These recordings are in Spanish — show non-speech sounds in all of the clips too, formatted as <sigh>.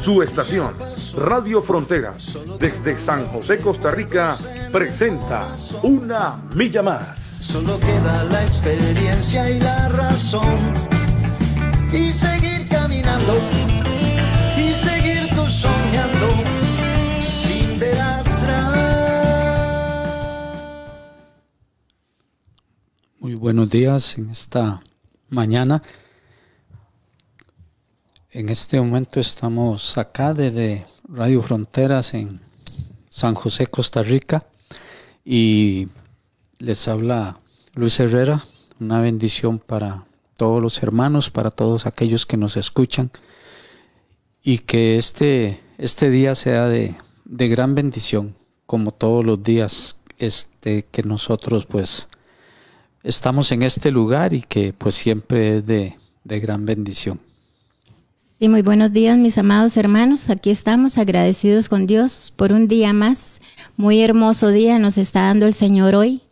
Su estación, Radio Fronteras, desde San José, Costa Rica, presenta Una Milla Más. Solo queda la experiencia y la razón. Y seguir caminando, y seguir tú soñando, sin ver atrás. Muy buenos días en esta mañana. En este momento estamos acá desde Radio Fronteras en San José, Costa Rica. Y les habla Luis Herrera. Una bendición para todos los hermanos, para todos aquellos que nos escuchan. Y que este, este día sea de, de gran bendición, como todos los días este, que nosotros pues estamos en este lugar y que pues siempre es de, de gran bendición. Sí, muy buenos días, mis amados hermanos. Aquí estamos agradecidos con Dios por un día más. Muy hermoso día nos está dando el Señor hoy.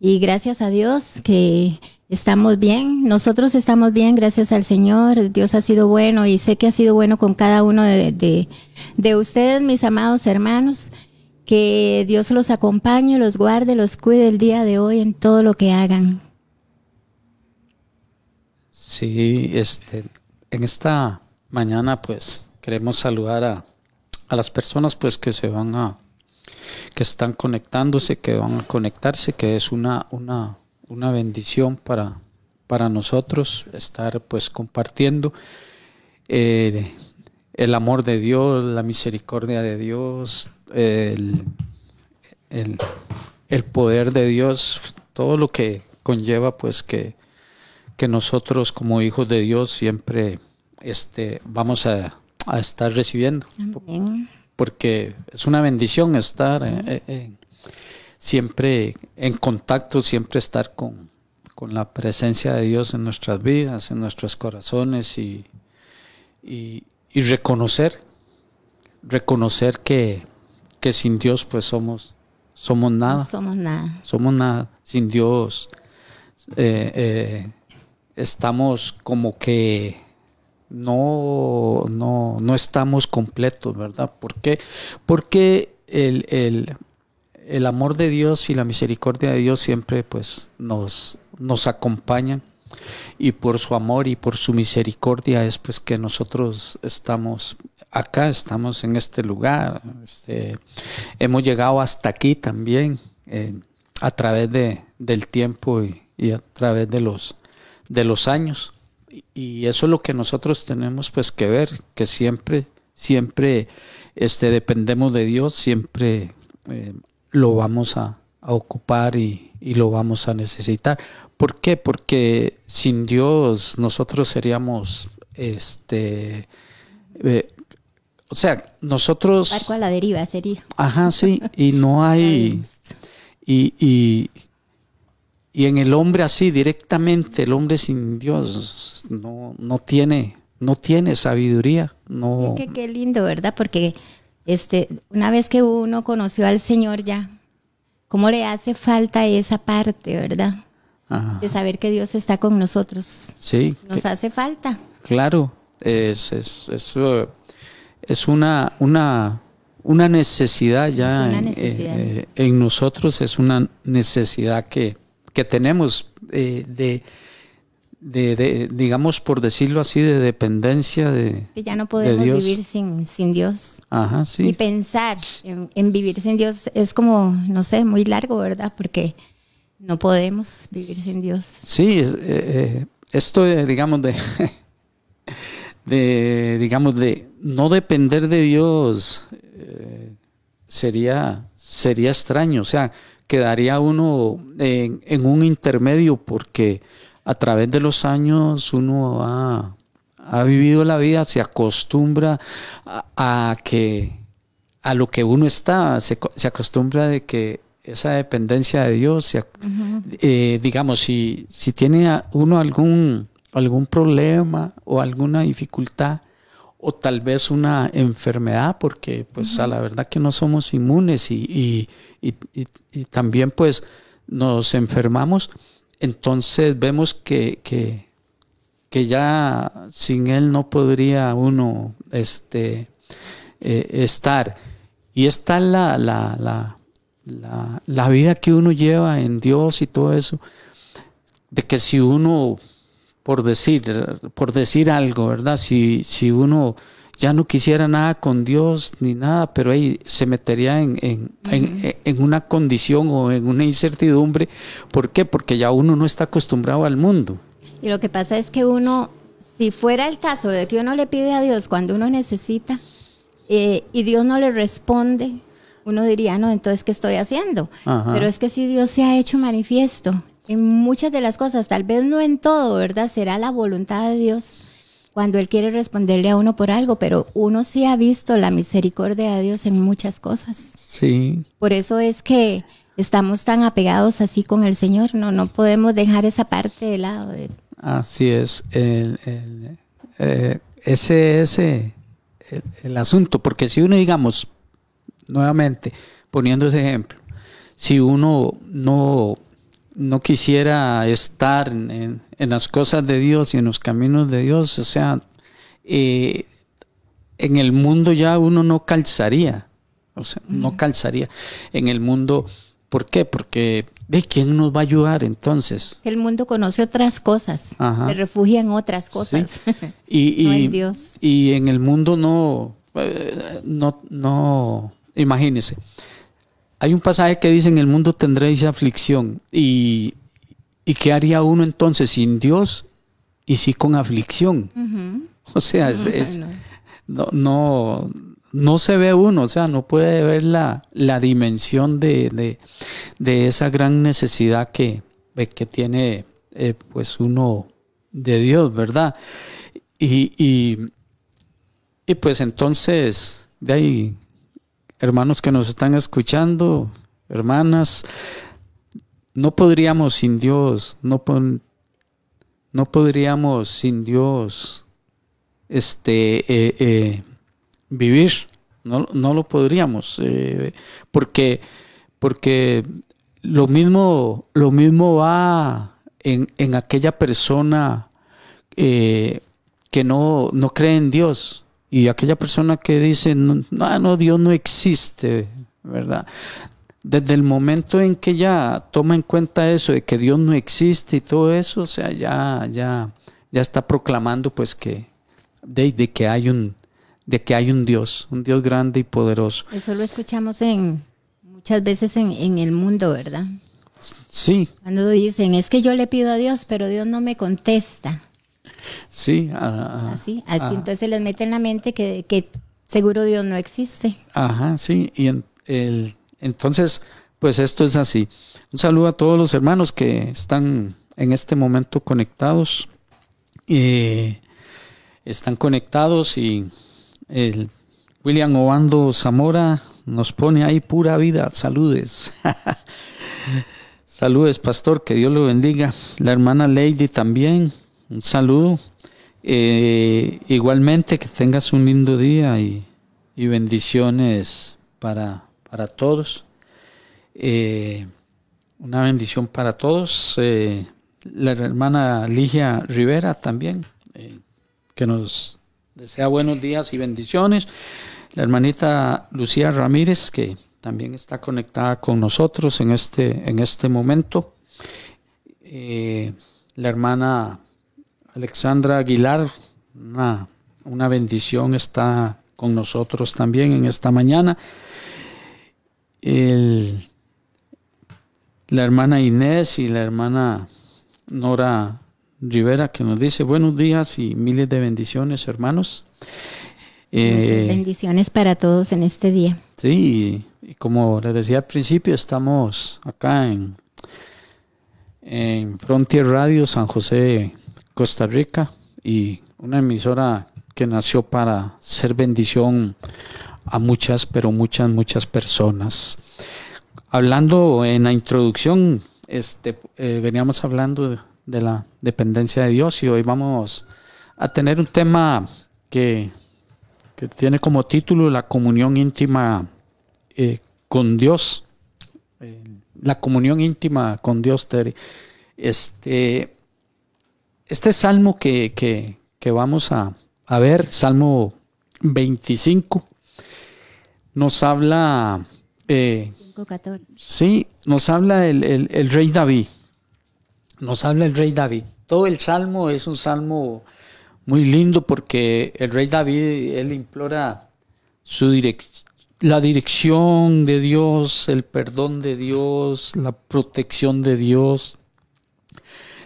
Y gracias a Dios que estamos bien. Nosotros estamos bien, gracias al Señor. Dios ha sido bueno y sé que ha sido bueno con cada uno de, de, de ustedes, mis amados hermanos. Que Dios los acompañe, los guarde, los cuide el día de hoy en todo lo que hagan. Sí, este, en esta mañana pues queremos saludar a, a, las personas pues que se van a que están conectándose, que van a conectarse, que es una, una, una bendición para, para nosotros estar pues compartiendo eh, el amor de Dios, la misericordia de Dios, el, el, el poder de Dios, todo lo que conlleva pues que, que nosotros como hijos de Dios siempre este, vamos a, a estar recibiendo. Amén. Porque es una bendición estar eh, eh, siempre en contacto, siempre estar con, con, la presencia de Dios en nuestras vidas, en nuestros corazones y, y, y reconocer, reconocer que, que, sin Dios pues somos, somos nada. No somos nada. Somos nada. Sin Dios eh, estamos como que no, no, no estamos completos, ¿verdad? ¿Por qué? Porque el, el, el, amor de Dios y la misericordia de Dios siempre pues nos, nos acompañan y por su amor y por su misericordia es pues que nosotros estamos acá, estamos en este lugar, este, hemos llegado hasta aquí también a través de, del tiempo y, y a través de los, de los años y eso es lo que nosotros tenemos pues que ver, que siempre, siempre este, dependemos de Dios, siempre eh, lo vamos a, a ocupar y, y, lo vamos a necesitar. ¿Por qué? Porque sin Dios nosotros seríamos, este, eh, o sea, nosotros... Barco a la deriva sería. Ajá, sí, y no <laughs> hay... Y, y, y en el hombre así directamente, el hombre sin Dios no, no tiene, no tiene sabiduría. No. Qué, qué lindo, ¿verdad? Porque este, una vez que uno conoció al Señor ya, ¿cómo le hace falta esa parte, verdad? Ajá. De saber que Dios está con nosotros. Sí. Nos que, hace falta. Claro, es, es, es, es una, una, una necesidad ya una necesidad. En, eh, en, nosotros, es una necesidad que, que tenemos eh, de, de, de, digamos, por decirlo así, de dependencia de Que ya no podemos Dios. vivir sin, sin Dios. Ajá, sí. Ni pensar en, en, vivir sin Dios es como, no sé, muy largo, ¿verdad? Porque no podemos vivir sin Dios. Sí, es, eh, esto, digamos, de, <laughs> de, digamos, de no depender de Dios eh, sería, sería extraño. O sea, quedaría uno en, en, un intermedio porque a través de los años uno ha, ha vivido la vida, se acostumbra a, a, que a lo que uno está, se, se acostumbra de que esa dependencia de Dios. Eh, digamos, si, si tiene uno algún, algún problema o alguna dificultad, o tal vez una enfermedad, porque pues a la verdad que no somos inmunes y, también pues nos enfermamos, entonces vemos que, que, ya sin él no podría uno este, eh, estar. Y está la, la, la, la, la vida que uno lleva en Dios y todo eso, de que si uno por decir, por decir algo, ¿verdad? Si, si uno ya no quisiera nada con Dios ni nada, pero ahí se metería en, en, una condición o en una incertidumbre. ¿Por qué? Porque ya uno no está acostumbrado al mundo. Y lo que pasa es que uno, si fuera el caso de que uno le pide a Dios cuando uno necesita eh, y Dios no le responde, uno diría, no, entonces, ¿qué estoy haciendo? Pero es que si Dios se ha hecho manifiesto en muchas de las cosas, tal vez no en todo, ¿verdad? Será la voluntad de Dios cuando Él quiere responderle a uno por algo, pero uno sí ha visto la misericordia de Dios en muchas cosas. Sí. Por eso es que estamos tan apegados así con el Señor, no, no podemos dejar esa parte de lado. Así es, el, eh, ese es el, el asunto, porque si uno, digamos, nuevamente, poniendo ese ejemplo, si uno no no quisiera estar en, las cosas de Dios y en los caminos de Dios, o sea, eh, en el mundo ya uno no calzaría, o sea, no calzaría. En el mundo, ¿por qué? Porque ¿de quién nos va a ayudar entonces? El mundo conoce otras cosas, se refugia en otras cosas. Y, <laughs> no Dios. y en el mundo no, eh, no, no, imagínese hay un pasaje que dice, en el mundo tendréis aflicción. Y, y ¿qué haría uno entonces sin Dios y sí con aflicción? <laughs> O sea, es, no, no, no, se ve uno, o sea, no puede ver la, la dimensión de, de, esa gran necesidad que, que tiene eh, pues uno de Dios, ¿verdad? Y, y, y pues entonces, de ahí hermanos que nos están escuchando, hermanas, no podríamos sin Dios, no, no podríamos sin Dios este, eh, eh, vivir, no, no, lo podríamos, eh, porque, porque lo, mismo, lo mismo va en, en aquella persona que no, no cree en Dios. Y aquella persona que dice, no, no, Dios no existe, ¿verdad? Desde el momento en que ya toma en cuenta eso de que Dios no existe y todo eso, o sea, ya, ya, ya está proclamando pues que, de, que hay un, de que hay un Dios, un Dios grande y poderoso. Eso lo escuchamos en muchas veces en, en el mundo, ¿verdad? Sí. Cuando dicen, es que yo le pido a Dios, pero Dios no me contesta. Sí. así, así entonces se les mete en la mente que, que, seguro Dios no existe. Ajá, sí. Y el, entonces, pues esto es así. Un saludo a todos los hermanos que están en este momento conectados. y están conectados y el William Obando Zamora nos pone ahí pura vida. Saludes. <laughs> Saludes, pastor, que Dios lo bendiga. La hermana Lady también un saludo. Eh, igualmente que tengas un lindo día y, bendiciones para, para todos. Eh, una bendición para todos. Eh, la hermana Ligia Rivera también, que nos desea buenos días y bendiciones. La hermanita Lucía Ramírez, que también está conectada con nosotros en este, en este momento. la hermana Alexandra Aguilar, una, bendición está con nosotros también en esta mañana. la hermana Inés y la hermana Nora Rivera que nos dice buenos días y miles de bendiciones hermanos. Eh, bendiciones para todos en este día. Sí, y, como les decía al principio, estamos acá en, en Frontier Radio San José Costa Rica y una emisora que nació para ser bendición a muchas, pero muchas, muchas personas. hablando en la introducción, este, eh, veníamos hablando de, la dependencia de Dios y hoy vamos a tener un tema que, que tiene como título la comunión íntima eh, con Dios. Eh, la comunión íntima con Dios, Terry. Este, este salmo que, que, que vamos a, a, ver, Salmo 25, nos habla... Eh, 5, sí, nos habla el, el, el rey David. Nos habla el rey David. Todo el salmo es un salmo muy lindo porque el rey David, él implora su la dirección de Dios, el perdón de Dios, la protección de Dios,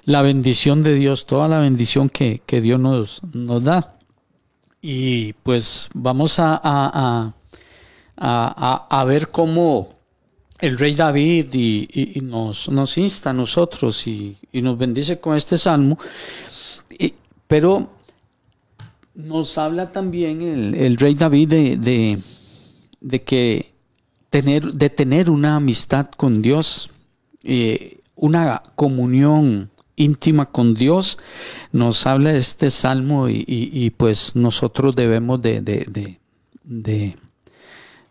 la bendición de Dios, toda la bendición que, Dios nos, nos, da. Y pues vamos a, a, a, a ver cómo el rey David y, nos, nos, insta a nosotros y, nos bendice con este salmo, pero nos habla también el, rey David de, de, que tener, de tener una amistad con Dios, eh, una comunión íntima con Dios, nos habla este salmo y, pues nosotros debemos de, de,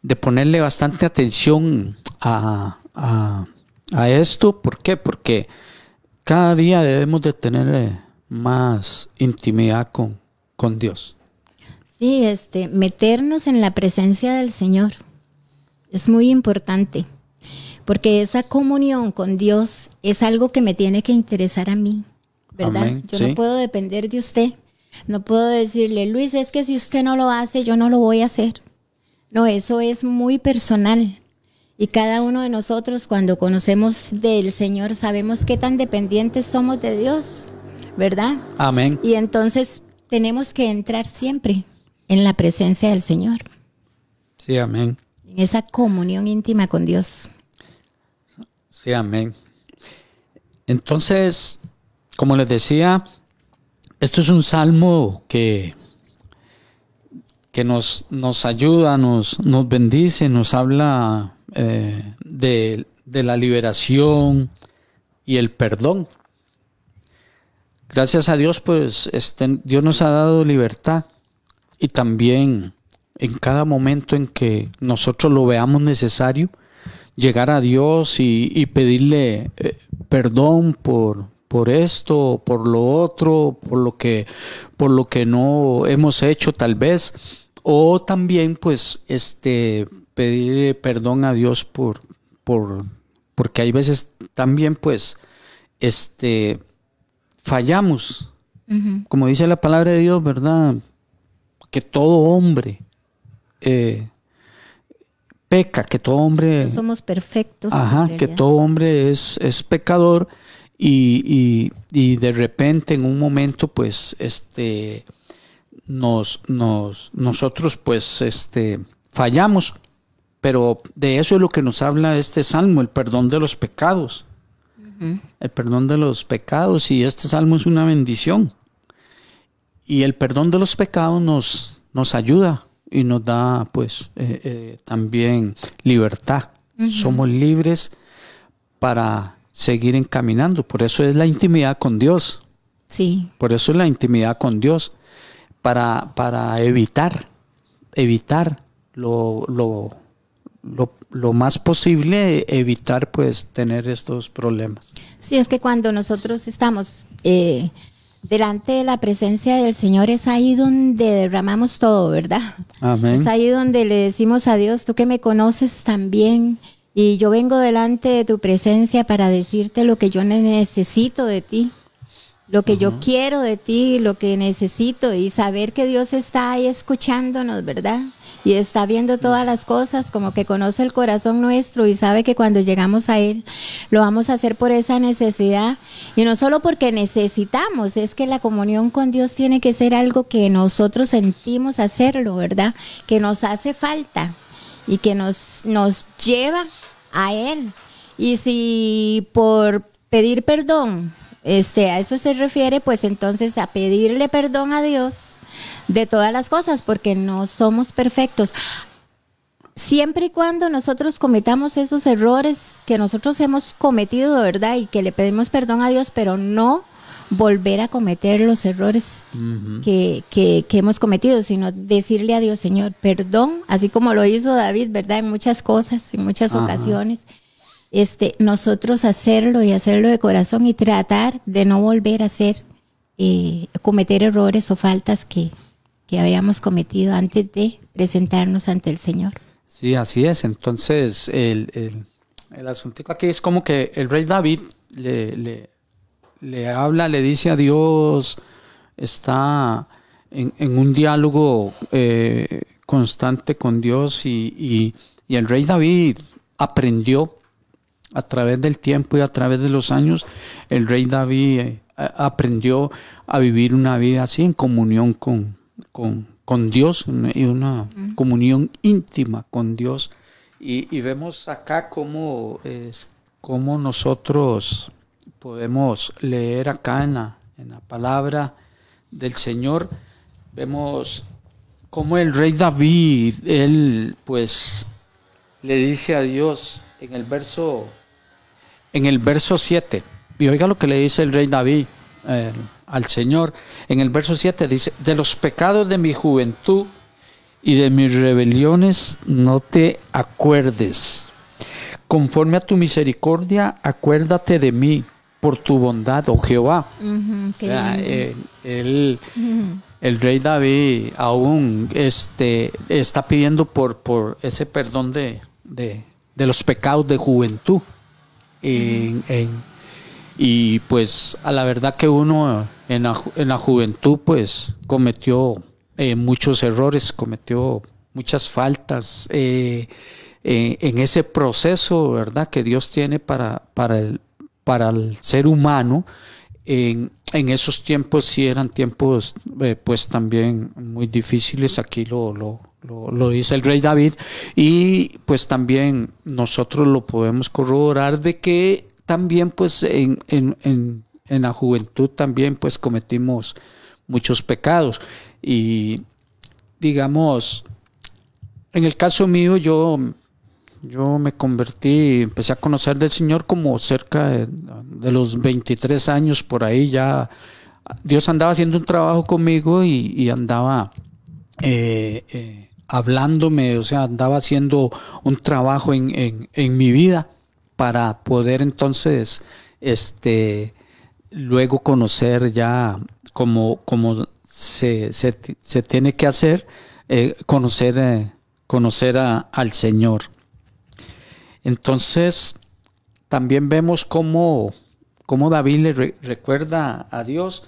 de ponerle bastante atención a, esto. ¿Por qué? Porque cada día debemos de tener eh, más intimidad con, con Dios. Sí, este, meternos en la presencia del Señor es muy importante, porque esa comunión con Dios es algo que me tiene que interesar a mí, ¿verdad? Yo no puedo depender de usted, no puedo decirle, Luis, es que si usted no lo hace, yo no lo voy a hacer. No, eso es muy personal. Y cada uno de nosotros cuando conocemos del Señor sabemos qué tan dependientes somos de Dios, ¿verdad? Amén. Y entonces tenemos que entrar siempre en la presencia del Señor. Sí, amén. En esa comunión íntima con Dios. Sí, amén. Entonces, como les decía, esto es un salmo que, que nos, nos ayuda, nos, nos bendice, nos habla eh, de, la liberación y el perdón. Gracias a Dios, pues este, Dios nos ha dado libertad y también en cada momento en que nosotros lo veamos necesario, llegar a Dios y, pedirle eh, perdón por, por esto, por lo otro, por lo que, por lo que no hemos hecho tal vez, o también pues este pedir perdón a Dios por, por, porque hay veces también pues, este, fallamos. Como dice la palabra de Dios, ¿verdad? Que todo hombre eh, peca, que todo hombre... somos perfectos. Ajá, que todo hombre es, es pecador y, y, y, de repente en un momento pues este nos, nos nosotros pues este fallamos pero de eso es lo que nos habla este salmo, el perdón de los pecados. El perdón de los pecados y este salmo es una bendición. Y el perdón de los pecados nos, nos ayuda y nos da pues eh, eh, también libertad. Somos libres para seguir encaminando. Por eso es la intimidad con Dios. Sí. Por eso es la intimidad con Dios. Para, para evitar, evitar lo, lo, lo, más posible evitar pues tener estos problemas. Sí, es que cuando nosotros estamos eh, delante de la presencia del Señor es ahí donde derramamos todo, ¿verdad? Amén. Es ahí donde le decimos a Dios, tú que me conoces también y yo vengo delante de tu presencia para decirte lo que yo necesito de ti lo que yo quiero de ti, lo que necesito y saber que Dios está ahí escuchándonos, ¿verdad? Y está viendo todas las cosas, como que conoce el corazón nuestro y sabe que cuando llegamos a Él lo vamos a hacer por esa necesidad y no solo porque necesitamos, es que la comunión con Dios tiene que ser algo que nosotros sentimos hacerlo, ¿verdad? Que nos hace falta y que nos, nos lleva a Él. Y si por pedir perdón, este, a eso se refiere, pues entonces a pedirle perdón a Dios de todas las cosas, porque no somos perfectos. siempre y cuando nosotros cometamos esos errores que nosotros hemos cometido, ¿verdad? Y que le pedimos perdón a Dios, pero no volver a cometer los errores que, que, que, hemos cometido, sino decirle a Dios, Señor, perdón, así como lo hizo David, ¿verdad? En muchas cosas, en muchas ocasiones. Este, nosotros hacerlo y hacerlo de corazón y tratar de no volver a hacer, eh, cometer errores o faltas que, que habíamos cometido antes de presentarnos ante el Señor. Sí, así es. Entonces, el, el, asunto aquí es como que el rey David le, le, habla, le dice a Dios, está en, en un diálogo eh, constante con Dios y, y, y, el rey David aprendió a través del tiempo y a través de los años, el rey David eh, aprendió a vivir una vida así en comunión con, con, con Dios y una comunión íntima con Dios. Y, y vemos acá cómo, es, cómo nosotros podemos leer acá en la, en la palabra del Señor, vemos cómo el rey David, él pues le dice a Dios en el verso, en el verso 7, y oiga lo que le dice el rey David eh, al Señor, en el verso 7 dice, de los pecados de mi juventud y de mis rebeliones no te acuerdes. Conforme a tu misericordia, acuérdate de mí por tu bondad, oh Jehová. Uh -huh, o sea, el, el, uh -huh. el, rey David aún este, está pidiendo por, por ese perdón de, de, de los pecados de juventud. En, en, y pues a la verdad que uno en la, en la juventud pues cometió eh, muchos errores, cometió muchas faltas eh, eh, en ese proceso, ¿verdad? Que Dios tiene para, para, el, para el ser humano. En, en esos tiempos sí eran tiempos pues también muy difíciles, aquí lo, lo, lo, lo, dice el rey David, y pues también nosotros lo podemos corroborar de que también pues en, en, en, en la juventud también pues cometimos muchos pecados y digamos, en el caso mío yo yo me convertí, empecé a conocer del Señor como cerca de, los 23 años por ahí ya. Dios andaba haciendo un trabajo conmigo y, y andaba eh, eh, hablándome, o sea, andaba haciendo un trabajo en, en, en, mi vida para poder entonces, este, luego conocer ya como, como se, se, tiene que hacer, eh, conocer, conocer a, al Señor. Entonces, también vemos cómo, cómo David le re recuerda a Dios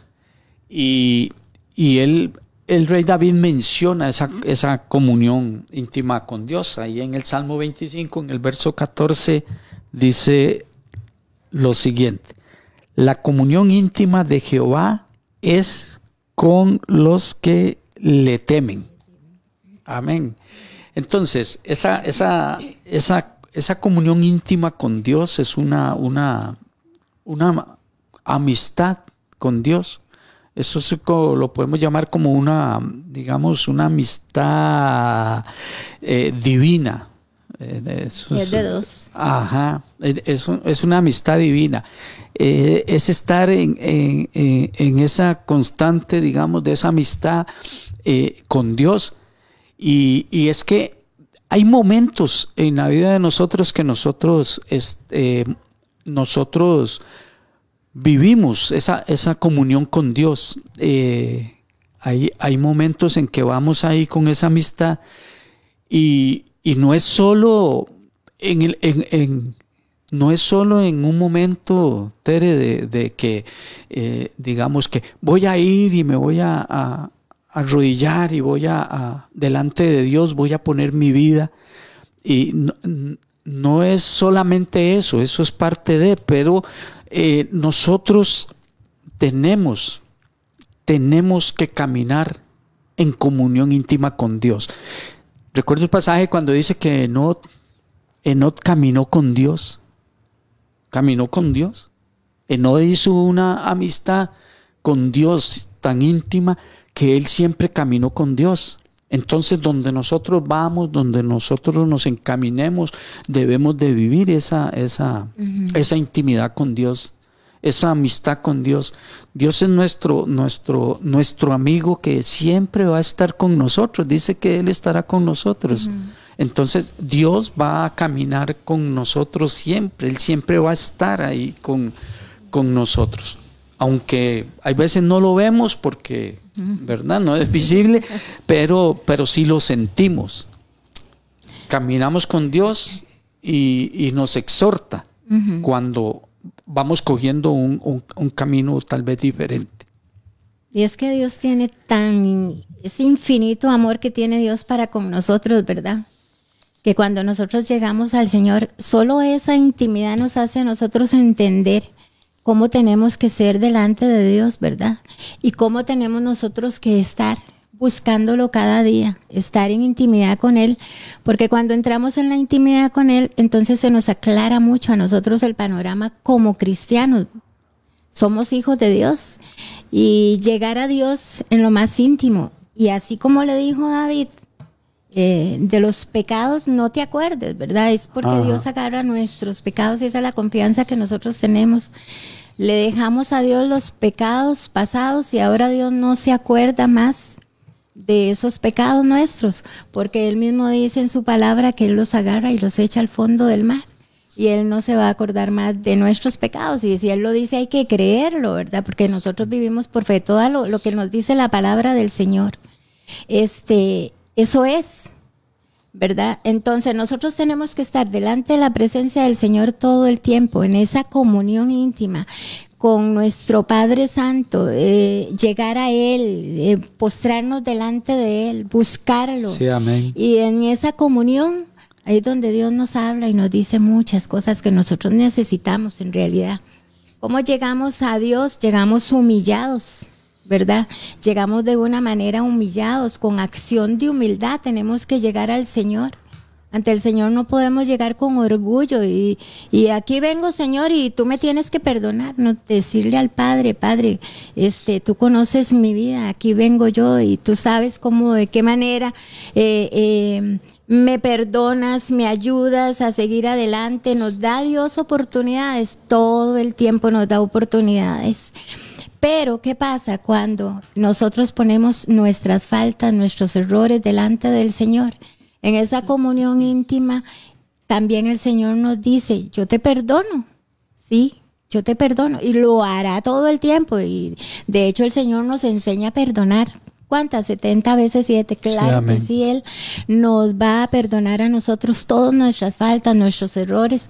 y, y él, el rey David menciona esa, esa, comunión íntima con Dios. Ahí en el Salmo 25, en el verso 14, dice lo siguiente. La comunión íntima de Jehová es con los que le temen. Amén. Entonces, esa, esa, esa esa comunión íntima con Dios es una, una, una amistad con Dios. Eso es, lo podemos llamar como una, digamos, una amistad eh, divina. Eh, eso es, es, de dos. Ajá, es, es una amistad divina. Eh, es estar en, en, esa constante, digamos, de esa amistad eh, con Dios. Y, y es que hay momentos en la vida de nosotros que nosotros, este, nosotros vivimos esa, esa, comunión con Dios. Hay, hay, momentos en que vamos ahí con esa amistad y, y no es solo en, el, en, no es solo en un momento, Tere, de, que eh, digamos que voy a ir y me voy a, arrodillar y voy a, delante de Dios, voy a poner mi vida. Y no, no es solamente eso, eso es parte de, pero eh, nosotros tenemos, tenemos que caminar en comunión íntima con Dios. Recuerdo el pasaje cuando dice que Enot, Enot caminó con Dios. Caminó con Dios. Enot hizo una amistad con Dios tan íntima que él siempre caminó con Dios. Entonces, donde nosotros vamos, donde nosotros nos encaminemos, debemos de vivir esa, esa, esa intimidad con Dios, esa amistad con Dios. Dios es nuestro, nuestro, nuestro amigo que siempre va a estar con nosotros. Dice que Él estará con nosotros. Entonces, Dios va a caminar con nosotros siempre. Él siempre va a estar ahí con, con nosotros. Aunque hay veces no lo vemos porque ¿verdad? No es visible, <laughs> pero, pero sí lo sentimos. Caminamos con Dios y, nos exhorta cuando vamos cogiendo un, camino tal vez diferente. Y es que Dios tiene tan, ese infinito amor que tiene Dios para con nosotros, ¿verdad? Que cuando nosotros llegamos al Señor, solo esa intimidad nos hace a nosotros entender cómo tenemos que ser delante de Dios, ¿verdad? Y cómo tenemos nosotros que estar buscándolo cada día, estar en intimidad con Él, porque cuando entramos en la intimidad con Él, entonces se nos aclara mucho a nosotros el panorama como cristianos. Somos hijos de Dios y llegar a Dios en lo más íntimo. Y así como le dijo David, eh, de los pecados no te acuerdes, ¿verdad? Es porque Dios agarra nuestros pecados y esa es la confianza que nosotros tenemos. Le dejamos a Dios los pecados pasados y ahora Dios no se acuerda más de esos pecados nuestros, porque Él mismo dice en su palabra que Él los agarra y los echa al fondo del mar. Y Él no se va a acordar más de nuestros pecados. Y si Él lo dice, hay que creerlo, ¿verdad? Porque nosotros vivimos por fe. Todo lo, lo que nos dice la palabra del Señor. Este, eso es, ¿verdad? Entonces nosotros tenemos que estar delante de la presencia del Señor todo el tiempo, en esa comunión íntima con nuestro Padre Santo, eh, llegar a Él, eh, postrarnos delante de Él, buscarlo. Sí, amén. Y en esa comunión, ahí es donde Dios nos habla y nos dice muchas cosas que nosotros necesitamos en realidad. ¿Cómo llegamos a Dios? Llegamos humillados ¿verdad? Llegamos de una manera humillados, con acción de humildad, tenemos que llegar al Señor. Ante el Señor no podemos llegar con orgullo y, y, aquí vengo, Señor, y tú me tienes que perdonar, no decirle al Padre, Padre, este, tú conoces mi vida, aquí vengo yo y tú sabes cómo, de qué manera eh, eh, me perdonas, me ayudas a seguir adelante, nos da Dios oportunidades, todo el tiempo nos da oportunidades. Pero, ¿qué pasa cuando nosotros ponemos nuestras faltas, nuestros errores delante del Señor? En esa comunión íntima, también el Señor nos dice, yo te perdono, sí, yo te perdono. Y lo hará todo el tiempo. Y de hecho el Señor nos enseña a perdonar. ¿Cuántas? 70 veces 7. Claro que sí, Él nos va a perdonar a nosotros todas nuestras faltas, nuestros errores,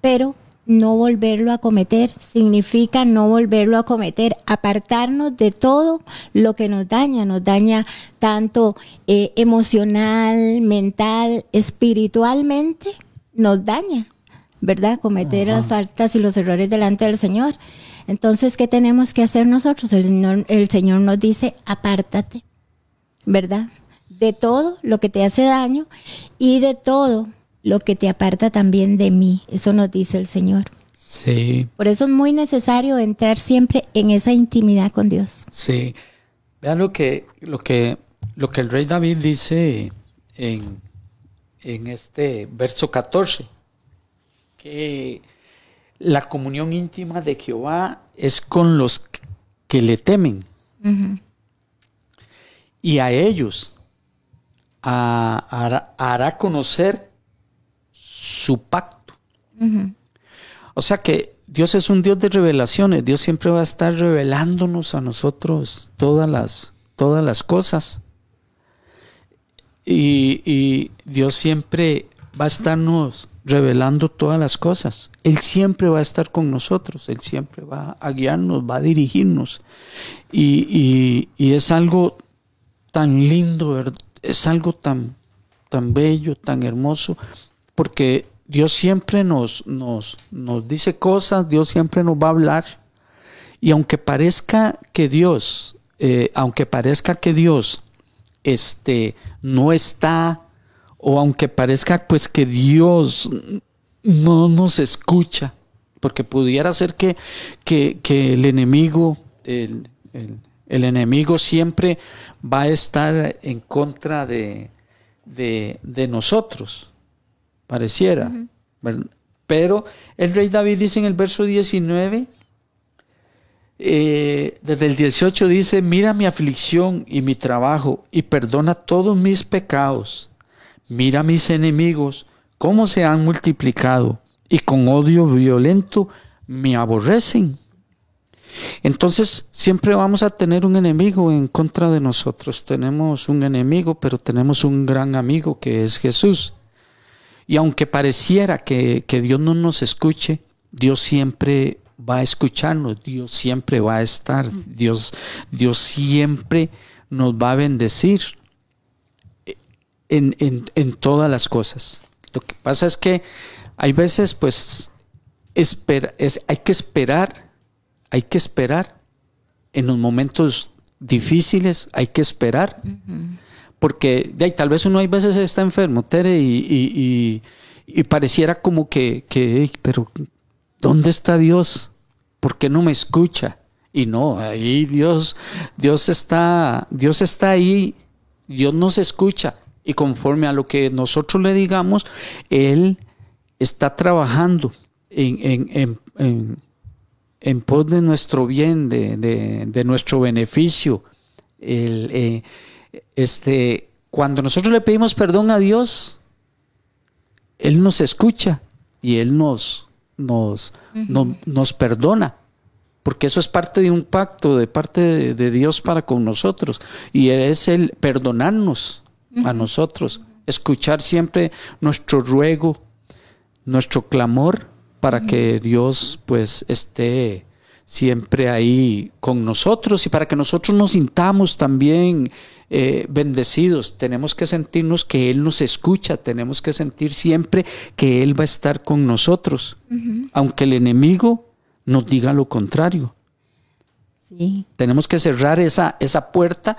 pero no volverlo a cometer, significa no volverlo a cometer, apartarnos de todo lo que nos daña, nos daña tanto eh, emocional, mental, espiritualmente, nos daña, ¿verdad? Cometer las faltas y los errores delante del Señor. Entonces, ¿qué tenemos que hacer nosotros? El Señor, el Señor nos dice, apártate, ¿verdad? De todo lo que te hace daño y de todo lo que te aparta también de mí. Eso nos dice el Señor. Sí. Por eso es muy necesario entrar siempre en esa intimidad con Dios. Sí. Vean lo que, lo que, lo que el rey David dice en, en este verso 14, que la comunión íntima de Jehová es con los que le temen. Y a ellos hará conocer su pacto. O sea que Dios es un Dios de revelaciones. Dios siempre va a estar revelándonos a nosotros todas las, todas las cosas. Y, Dios siempre va a estarnos revelando todas las cosas. Él siempre va a estar con nosotros. Él siempre va a guiarnos, va a dirigirnos. Y, y es algo tan lindo, es algo tan, tan bello, tan hermoso porque Dios siempre nos, nos, nos dice cosas, Dios siempre nos va a hablar. Y aunque parezca que Dios, eh, aunque parezca que Dios este, no está, o aunque parezca pues que Dios no nos escucha, porque pudiera ser que, que, el enemigo, el, El enemigo siempre va a estar en contra de, de, nosotros, pareciera. Pero el rey David dice en el verso 19, eh, desde el 18 dice, mira mi aflicción y mi trabajo y perdona todos mis pecados. Mira mis enemigos, cómo se han multiplicado y con odio violento me aborrecen. Entonces siempre vamos a tener un enemigo en contra de nosotros. Tenemos un enemigo, pero tenemos un gran amigo que es Jesús. Y aunque pareciera que, Dios no nos escuche, Dios siempre va a escucharnos, Dios siempre va a estar, Dios, Dios siempre nos va a bendecir en, en, todas las cosas. Lo que pasa es que hay veces, pues, espera, es, hay que esperar hay que esperar. En los momentos difíciles hay que esperar. Porque tal vez uno hay veces está enfermo, Tere, y, pareciera como que, pero ¿dónde está Dios? ¿Por qué no me escucha? Y no, ahí Dios, Dios está, Dios está ahí, Dios nos escucha. Y conforme a lo que nosotros le digamos, Él está trabajando en, en en pos de nuestro bien, de, nuestro beneficio. Eh, este, cuando nosotros le pedimos perdón a Dios, Él nos escucha y Él nos, nos, nos perdona. Porque eso es parte de un pacto de parte de, Dios para con nosotros. Y es el perdonarnos a nosotros, escuchar siempre nuestro ruego, nuestro clamor para que Dios pues esté siempre ahí con nosotros y para que nosotros nos sintamos también eh, bendecidos. Tenemos que sentirnos que Él nos escucha, tenemos que sentir siempre que Él va a estar con nosotros, aunque el enemigo nos diga lo contrario. Tenemos que cerrar esa, esa puerta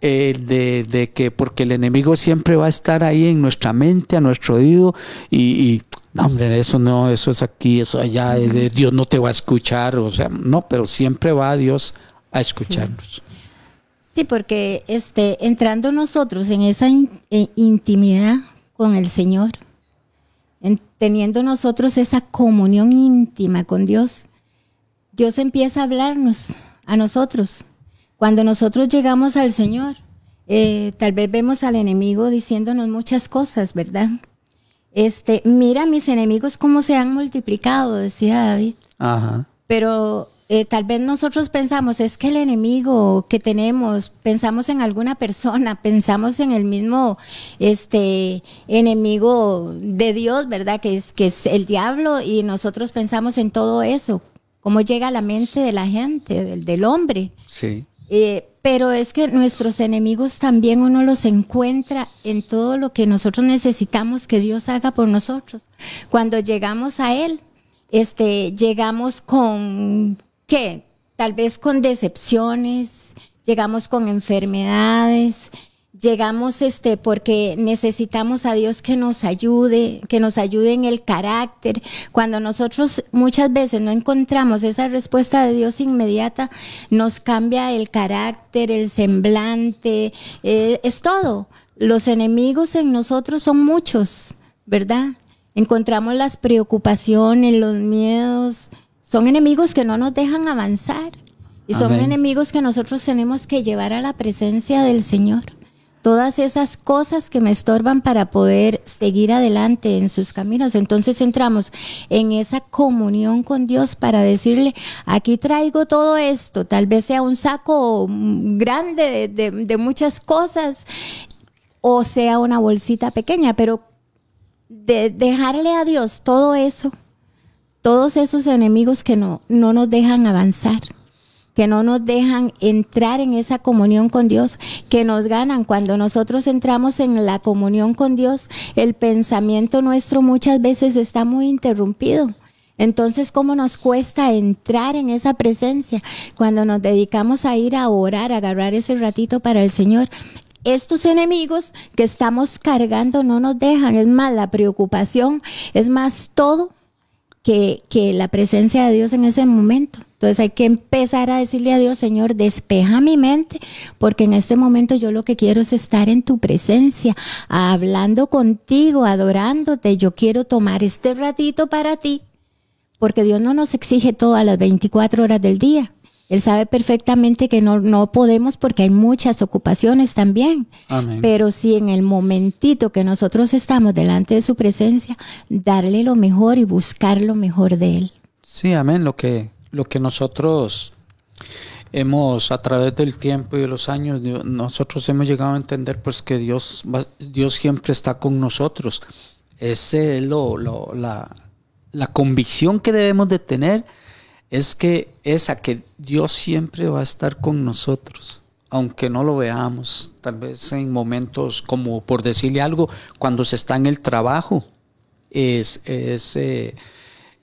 eh, de, de, que porque el enemigo siempre va a estar ahí en nuestra mente, a nuestro oído y no, hombre, eso no, eso es aquí, eso allá, eh, Dios no te va a escuchar, o sea, no, pero siempre va Dios a escucharnos. Sí, porque este, entrando nosotros en esa eh, intimidad con el Señor, teniendo nosotros esa comunión íntima con Dios, Dios empieza a hablarnos a nosotros. Cuando nosotros llegamos al Señor, eh, tal vez vemos al enemigo diciéndonos muchas cosas, ¿verdad? Este, mira mis enemigos cómo se han multiplicado, decía David. Ajá. Pero eh, tal vez nosotros pensamos, es que el enemigo que tenemos, pensamos en alguna persona, <laughs> pensamos en el mismo este, enemigo de Dios, ¿verdad? Que es, que es el diablo y nosotros pensamos en todo eso, cómo llega a la mente de la gente, del, del hombre. Sí. Eh, pero es que nuestros enemigos también uno los encuentra en todo lo que nosotros necesitamos que Dios haga por nosotros. Cuando llegamos a Él, este, llegamos con, ¿qué? Tal vez con decepciones, llegamos con enfermedades, llegamos este porque necesitamos a Dios que nos ayude, que nos ayude en el carácter. Cuando nosotros muchas veces no encontramos esa respuesta de Dios inmediata, nos cambia el carácter, el semblante, eh, es todo. Los enemigos en nosotros son muchos, ¿verdad? Encontramos las preocupaciones, los miedos, son enemigos que no nos dejan avanzar. Y son enemigos que nosotros tenemos que llevar a la presencia del Señor todas esas cosas que me estorban para poder seguir adelante en sus caminos. Entonces entramos en esa comunión con Dios para decirle, aquí traigo todo esto, tal vez sea un saco grande de, muchas cosas o sea una bolsita pequeña, pero de dejarle a Dios todo eso, todos esos enemigos que no, no nos dejan avanzar que no nos dejan entrar en esa comunión con Dios, que nos ganan. Cuando nosotros entramos en la comunión con Dios, el pensamiento nuestro muchas veces está muy interrumpido. Entonces, ¿cómo nos cuesta entrar en esa presencia cuando nos dedicamos a ir a orar, a agarrar ese ratito para el Señor? Estos enemigos que estamos cargando no nos dejan, es más la preocupación, es más todo que, que la presencia de Dios en ese momento. Entonces hay que empezar a decirle a Dios, Señor, despeja mi mente, porque en este momento yo lo que quiero es estar en tu presencia, hablando contigo, adorándote. Yo quiero tomar este ratito para ti, porque Dios no nos exige todas las 24 horas del día. Él sabe perfectamente que no, no podemos porque hay muchas ocupaciones también. Amén. Pero si en el momentito que nosotros estamos delante de su presencia, darle lo mejor y buscar lo mejor de Él. Sí, amén. Lo que, lo que nosotros hemos, a través del tiempo y de los años, nosotros hemos llegado a entender pues que Dios, va- Dios siempre está con nosotros. Esa es lo, lo- la, la convicción que debemos de tener es que esa que Dios siempre va a estar con nosotros, aunque no lo veamos, tal vez en momentos como por decirle algo, cuando se está en el trabajo, es, es, eh,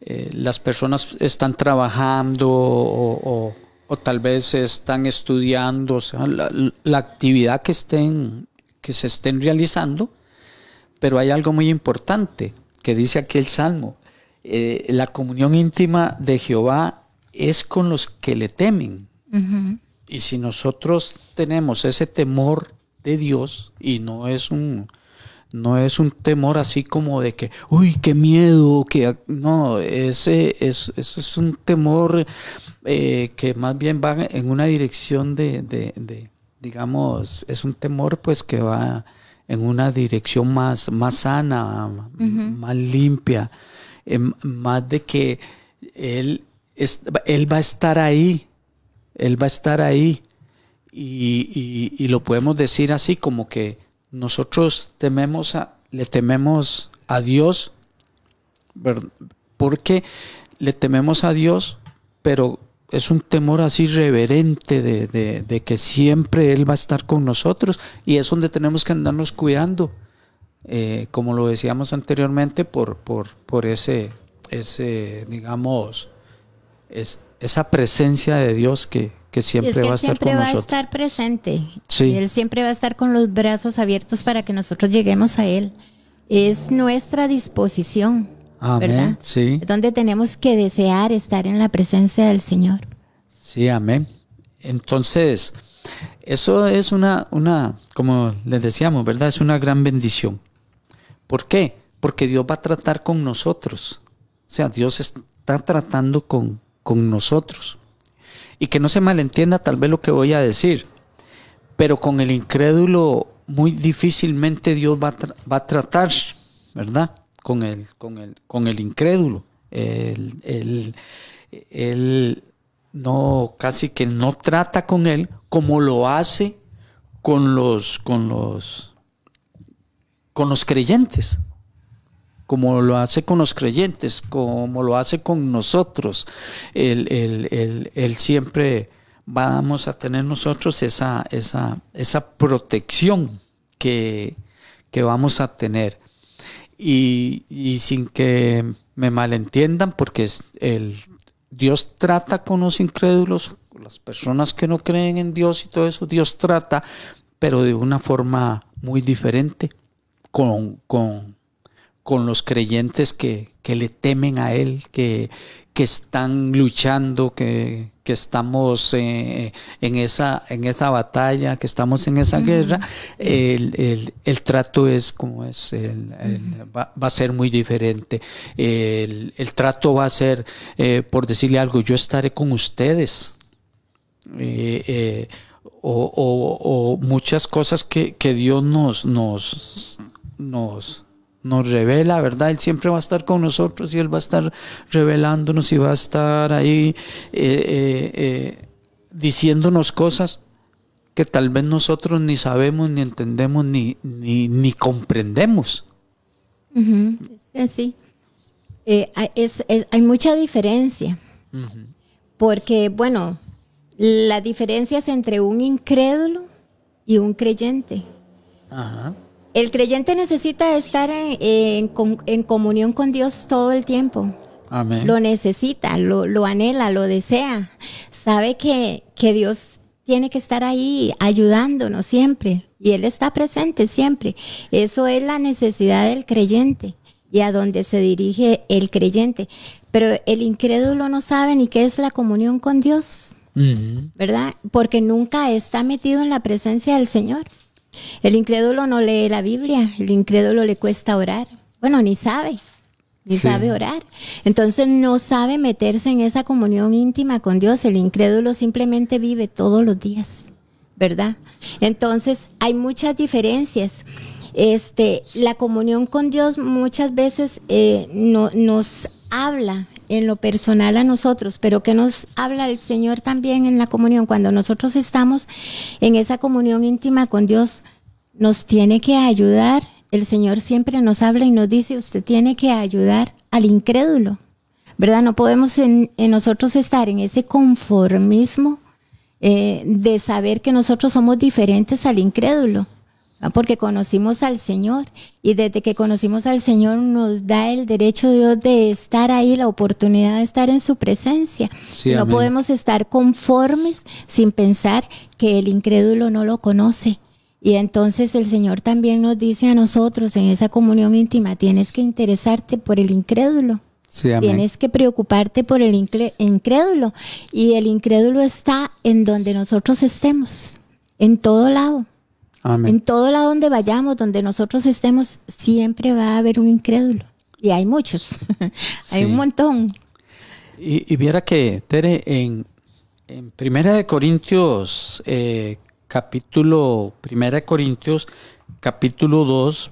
eh, las personas están trabajando o, tal vez están estudiando, o sea, la, la actividad que estén, que se estén realizando, pero hay algo muy importante que dice aquí el Salmo. eh, la comunión íntima de Jehová es con los que le temen. Y si nosotros tenemos ese temor de Dios y no es un no es un temor así como de que uy qué miedo que no ese es ese es un temor eh, que más bien va en una dirección de, de- de, digamos es un temor pues que va en una dirección más más sana más limpia em, más de que él él va a estar ahí él va a estar ahí. Y, lo podemos decir así como que nosotros tememos a, le tememos a Dios porque le tememos a Dios pero es un temor así reverente de que siempre Él va a estar con nosotros. Y es donde tenemos que andarnos cuidando eh, como lo decíamos anteriormente por, por, por ese, ese digamos es, esa presencia de Dios que, que siempre es que va a estar siempre con va a nosotros. estar presente. Sí. Y Él siempre va a estar con los brazos abiertos para que nosotros lleguemos a Él. Es nuestra disposición. Amén. ¿verdad? Sí, donde tenemos que desear estar en la presencia del Señor. sí, amén. Entonces, eso es una, una, como les decíamos, ¿verdad? Es una gran bendición. ¿Por qué? Porque Dios va a tratar con nosotros. O sea, Dios está tratando con, con nosotros. Y que no se malentienda tal vez lo que voy a decir, pero con el incrédulo muy difícilmente Dios va a, va a tratar, ¿verdad? Con el, con el, con el incrédulo. Él- él no, casi que no trata con él como lo hace con los, con los, con los creyentes como lo hace con los creyentes, como lo hace con nosotros. Él, siempre vamos a tener nosotros esa, esa, esa protección que, que vamos a tener. Y, sin que me malentiendan, porque el, Dios trata con los incrédulos, las personas que no creen en Dios y todo eso, Dios trata, pero de una forma muy diferente, con, con, con los creyentes que, que le temen a Él, que, que están luchando, que, que estamos eh, en, esa, en esa batalla, que estamos en esa guerra, el, el- el trato es como es, el- va, va a ser muy diferente. El, el trato va a ser, eh, por decirle algo, yo estaré con ustedes. Eh, eh, o, o- o muchas cosas que, que Dios nos, nos, nos, nos revela, ¿verdad? Él siempre va a estar con nosotros y Él va a estar revelándonos y va a estar ahí eh, eh, eh, diciéndonos cosas que tal vez nosotros ni sabemos, ni entendemos, ni, ni, ni comprendemos. Eh, es- es- hay mucha diferencia. Porque, bueno, la diferencia es entre un incrédulo y un creyente. Ajá. El creyente necesita estar en, en com- en comunión con Dios todo el tiempo. Amén. Lo necesita, lo, lo anhela, lo desea. Sabe que, que Dios tiene que estar ahí ayudándonos siempre. Y Él está presente siempre. Eso es la necesidad del creyente y a donde se dirige el creyente. pero el incrédulo no sabe ni qué es la comunión con Dios. ¿verdad? Porque nunca está metido en la presencia del Señor. El incrédulo no lee la Biblia, el incrédulo le cuesta orar. Bueno, ni sabe, ni Sí. sabe orar. Entonces no sabe meterse en esa comunión íntima con Dios. El incrédulo simplemente vive todos los días, ¿verdad? Entonces hay muchas diferencias. Este, la comunión con Dios muchas veces eh, no, nos habla en lo personal a nosotros, pero que nos habla el Señor también en la comunión. Cuando nosotros estamos en esa comunión íntima con Dios, nos tiene que ayudar. El Señor siempre nos habla y nos dice, usted tiene que ayudar al incrédulo, ¿verdad? No podemos en, nosotros estar en ese conformismo eh, de saber que nosotros somos diferentes al incrédulo. Porque conocimos al Señor y desde que conocimos al Señor nos da el derecho Dios de estar ahí, la oportunidad de estar en su presencia. Sí, no amén. podemos estar conformes sin pensar que el incrédulo no lo conoce. Y entonces el Señor también nos dice a nosotros en esa comunión íntima, tienes que interesarte por el incrédulo. Sí. Tienes que preocuparte por el incrédulo. Y el incrédulo está en donde nosotros estemos, en todo lado. Amén. En todo lado donde vayamos, donde nosotros estemos, siempre va a haber un incrédulo. Y hay muchos, <laughs> hay un montón. Y, y viera que, Tere, en, en Primera de Corintios, eh, capítulo, Primera de Corintios, capítulo 2,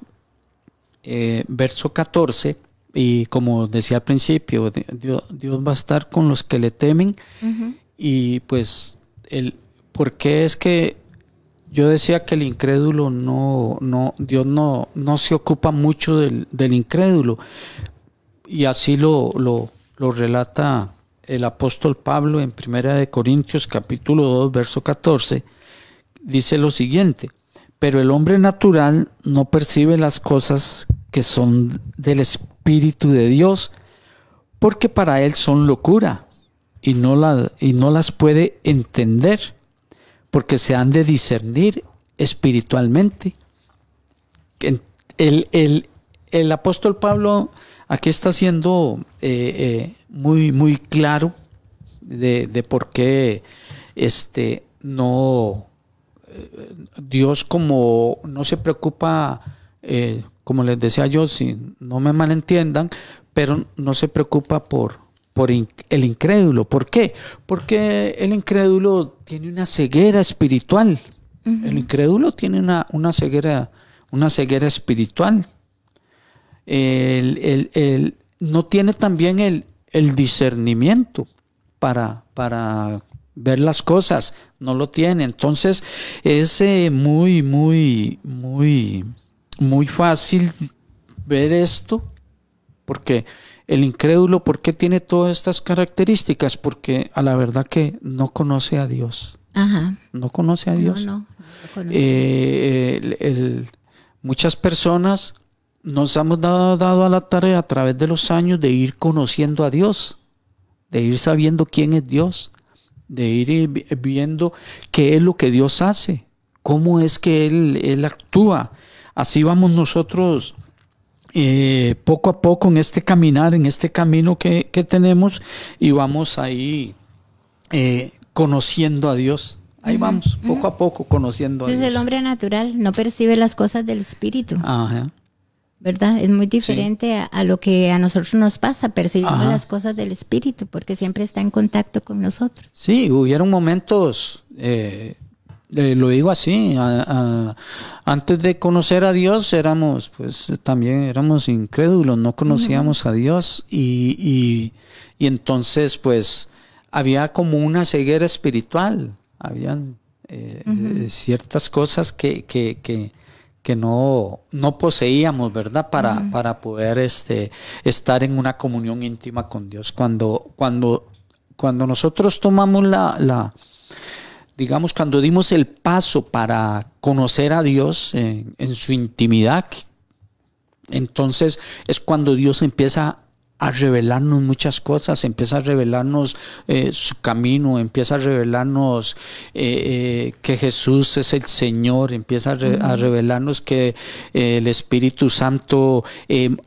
eh, verso 14, y como decía al principio, Dios va a estar con los que le temen, y pues, el, ¿por qué es que yo decía que el incrédulo no, no, Dios no, no se ocupa mucho del, del incrédulo? y así lo, lo, lo relata el apóstol Pablo en Primera de Corintios capítulo 2 verso 14 dice lo siguiente pero el hombre natural no percibe las cosas que son del espíritu de Dios porque para él son locura y no, la- y no las puede entender porque se han de discernir espiritualmente. El, el- el apóstol Pablo aquí está siendo eh, eh, muy, muy claro de, de por qué este, no eh, Dios como no se preocupa, como les decía yo, si no me malentiendan, pero no se preocupa por, por el incrédulo. ¿Por qué? Porque el incrédulo tiene una ceguera espiritual. El incrédulo tiene una, una ceguera, una ceguera espiritual. El- el- el- no tiene también el, el discernimiento para, para ver las cosas, no lo tiene. Entonces es eh, muy, muy, muy, muy fácil ver esto, porque el incrédulo, ¿por qué tiene todas estas características? Porque a la verdad que no conoce a Dios, Ajá. no conoce a Dios. No, no. Eh, el- el- muchas personas nos hemos dado, dado a la tarea a través de los años de ir conociendo a Dios, de ir sabiendo quién es Dios, de ir vi- viendo qué es lo que Dios hace, cómo es que Él, Él actúa. Así vamos nosotros eh, poco a poco en este caminar, en este camino que, que tenemos y vamos ahí eh, conociendo a Dios. Ahí vamos, poco a poco conociendo a Entonces Dios. el hombre natural no percibe las cosas del espíritu, Ajá. ¿verdad? Es muy diferente a, a lo que a nosotros nos pasa, percibimos Ajá. las cosas del espíritu porque siempre está en contacto con nosotros. Sí, hubieron momentos, eh, eh, lo digo así, a- a- antes de conocer a Dios éramos, pues también éramos incrédulos, no conocíamos a Dios y, y, y entonces pues había como una ceguera espiritual, habían eh, eh, ciertas cosas que, que, que, que no, no poseíamos, ¿verdad? Para, para poder este, estar en una comunión íntima con Dios. Cuando, cuando, cuando nosotros tomamos la, la, digamos, cuando dimos el paso para conocer a Dios en, en su intimidad, entonces es cuando Dios empieza a revelarnos muchas cosas, empieza a revelarnos eh, su camino, empieza a revelarnos eh, eh, que Jesús es el Señor, empieza a, re- a revelarnos que el Espíritu Santo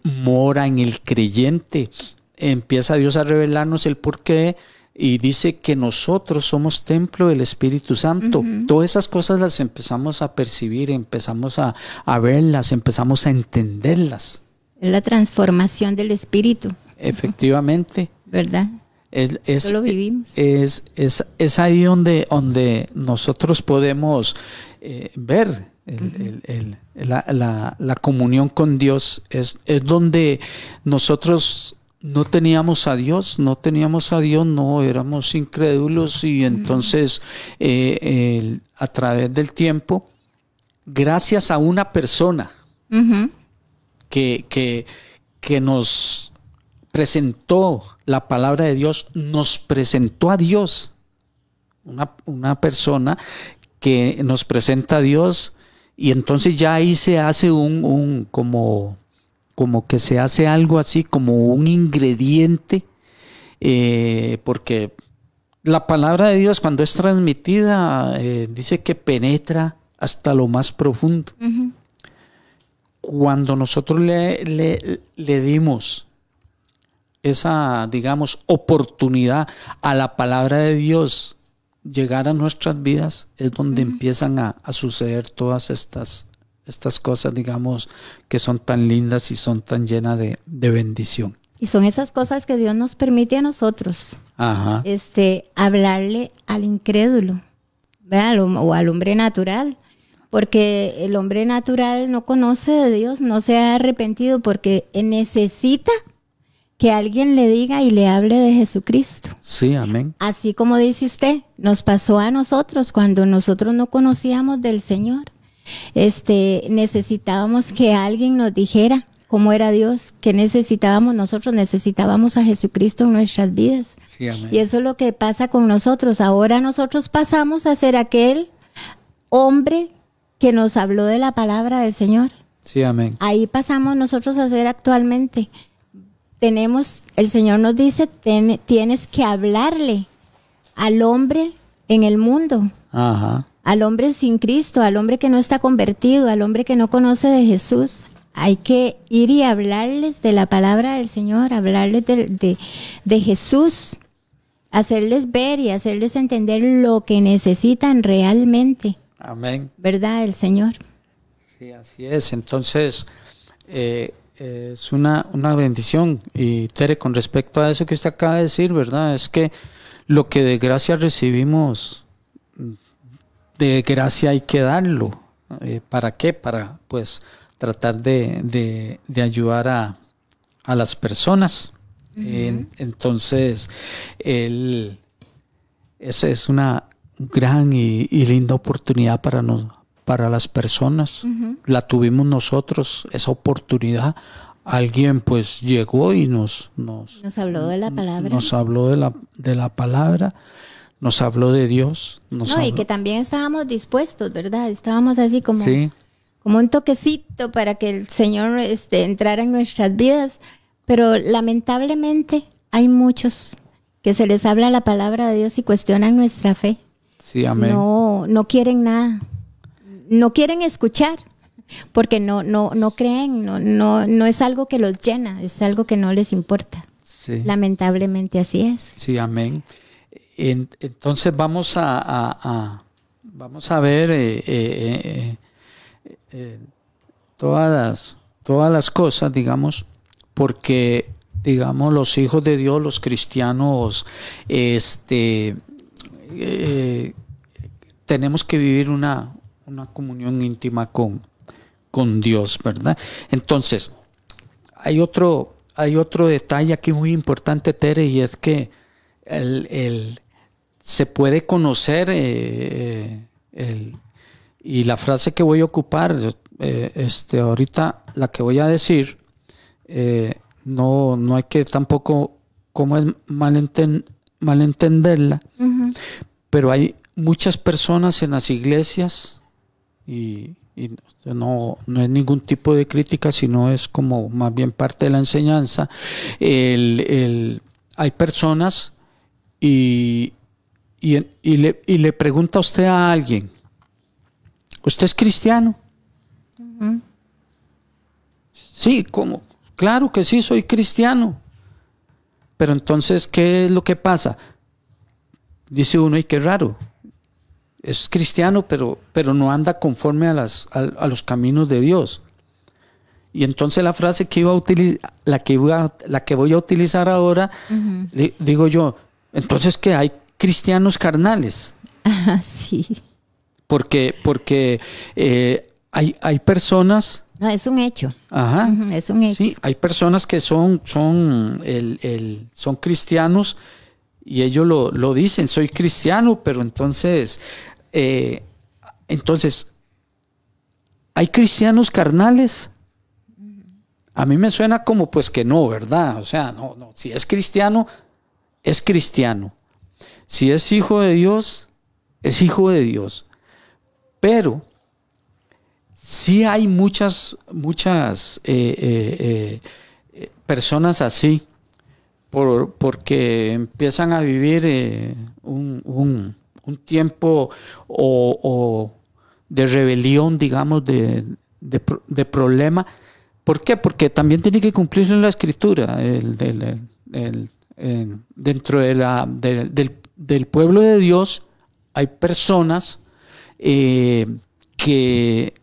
mora en el creyente. empieza Dios a revelarnos el por qué y dice que nosotros somos templo del Espíritu Santo. Todas esas cosas las empezamos a percibir, empezamos a, a verlas, empezamos a entenderlas. Es la transformación del Espíritu. Efectivamente. ¿Verdad? Es, es, lo vivimos. Es, es, es, ahí donde, donde nosotros podemos eh, ver el, el, la, la, la, comunión con Dios. Es, es donde nosotros no teníamos a Dios, no teníamos a Dios, no éramos incrédulos y entonces eh, a través del tiempo, gracias a una persona que, que, que nos presentó la palabra de Dios, nos presentó a Dios. Una, persona que nos presenta a Dios y entonces ya ahí se hace un, un, como, como que se hace algo así como un ingrediente, eh, porque la palabra de Dios cuando es transmitida eh, dice que penetra hasta lo más profundo. Cuando nosotros le, le, le dimos esa, digamos, oportunidad a la palabra de Dios llegar a nuestras vidas, es donde empiezan a, suceder todas estas, estas cosas, digamos, que son tan lindas y son tan llenas de, bendición. Y son esas cosas que Dios nos permite a nosotros. Este, hablarle al incrédulo, o al hombre natural. Porque el hombre natural no conoce de Dios, no se ha arrepentido porque necesita que alguien le diga y le hable de Jesucristo. Sí, amén. Así como dice usted, nos pasó a nosotros cuando nosotros no conocíamos del Señor. Este, necesitábamos que alguien nos dijera cómo era Dios, que necesitábamos nosotros, necesitábamos a Jesucristo en nuestras vidas. Sí. Y eso es lo que pasa con nosotros. Ahora nosotros pasamos a ser aquel hombre que nos habló de la palabra del Señor. Sí, amén. Ahí pasamos nosotros a ser actualmente tenemos, el Señor nos dice, tienes que hablarle al hombre en el mundo, al hombre sin Cristo, al hombre que no está convertido, al hombre que no conoce de Jesús. Hay que ir y hablarles de la palabra del Señor, hablarles de, de Jesús, hacerles ver y hacerles entender lo que necesitan realmente. Amén. ¿Verdad? El Señor. Sí, así es. Entonces, eh, es una, una bendición. Y Tere, con respecto a eso que usted acaba de decir, ¿verdad? Es que lo que de gracia recibimos, de gracia hay que darlo. Eh, ¿Para qué? Para pues tratar de, ayudar a, las personas. entonces, el, esa es una gran y, y linda oportunidad para, nosotros para las personas. La tuvimos nosotros, esa oportunidad. Alguien pues llegó y nos... Nos, habló de la palabra. Nos habló de la, de la palabra, nos habló de Dios. no, y que también estábamos dispuestos, ¿verdad? Estábamos así como, como un toquecito para que el Señor este, entrara en nuestras vidas. Pero lamentablemente hay muchos que se les habla la palabra de Dios y cuestionan nuestra fe. Sí, amén. No, no quieren nada no quieren escuchar porque no, no, no creen, no, no, no es algo que los llena, es algo que no les importa. Lamentablemente así es. Sí, amén. Entonces vamos a, vamos a ver eh, eh, eh, todas, las, todas las cosas, digamos, porque digamos los hijos de Dios, los cristianos, este tenemos que vivir una, una comunión íntima con, con Dios, ¿verdad? Entonces, hay otro, hay otro detalle aquí muy importante, Tere, y es que el, se puede conocer eh, el, y la frase que voy a ocupar, eh, este, ahorita la que voy a decir, eh, no, no hay que tampoco como es malentenderla, pero hay muchas personas en las iglesias y, no, no, es ningún tipo de crítica, sino es como más bien parte de la enseñanza. El, hay personas y, y, le, y, le, pregunta a usted a alguien, ¿usted es cristiano? Sí, como, claro que sí, soy cristiano. Pero entonces, ¿qué es lo que pasa? Dice uno, y qué raro. Es cristiano, pero, pero no anda conforme a, las, a, a los caminos de Dios. Y entonces la frase que iba a utilizar, la que, iba, la que voy a utilizar ahora, le- digo yo, entonces que hay cristianos carnales, sí. porque, porque eh, hay, hay personas, No, es un hecho. ajá, es un hecho. sí, hay personas que son, son, el, el- son cristianos y ellos lo, lo dicen, soy cristiano, pero entonces, eh, entonces, ¿hay cristianos carnales? A mí me suena como pues que no, ¿verdad? O sea, no, no, si es cristiano, es cristiano. Si es hijo de Dios, es hijo de Dios. Pero sí hay muchas, muchas eh, eh, eh, personas así, por- porque empiezan a vivir un, un- tiempo o, de rebelión, digamos, de, de pro- de problema. ¿Por qué? Porque también tiene que cumplirse la escritura. dentro de la, de- del, del pueblo de Dios hay personas eh, que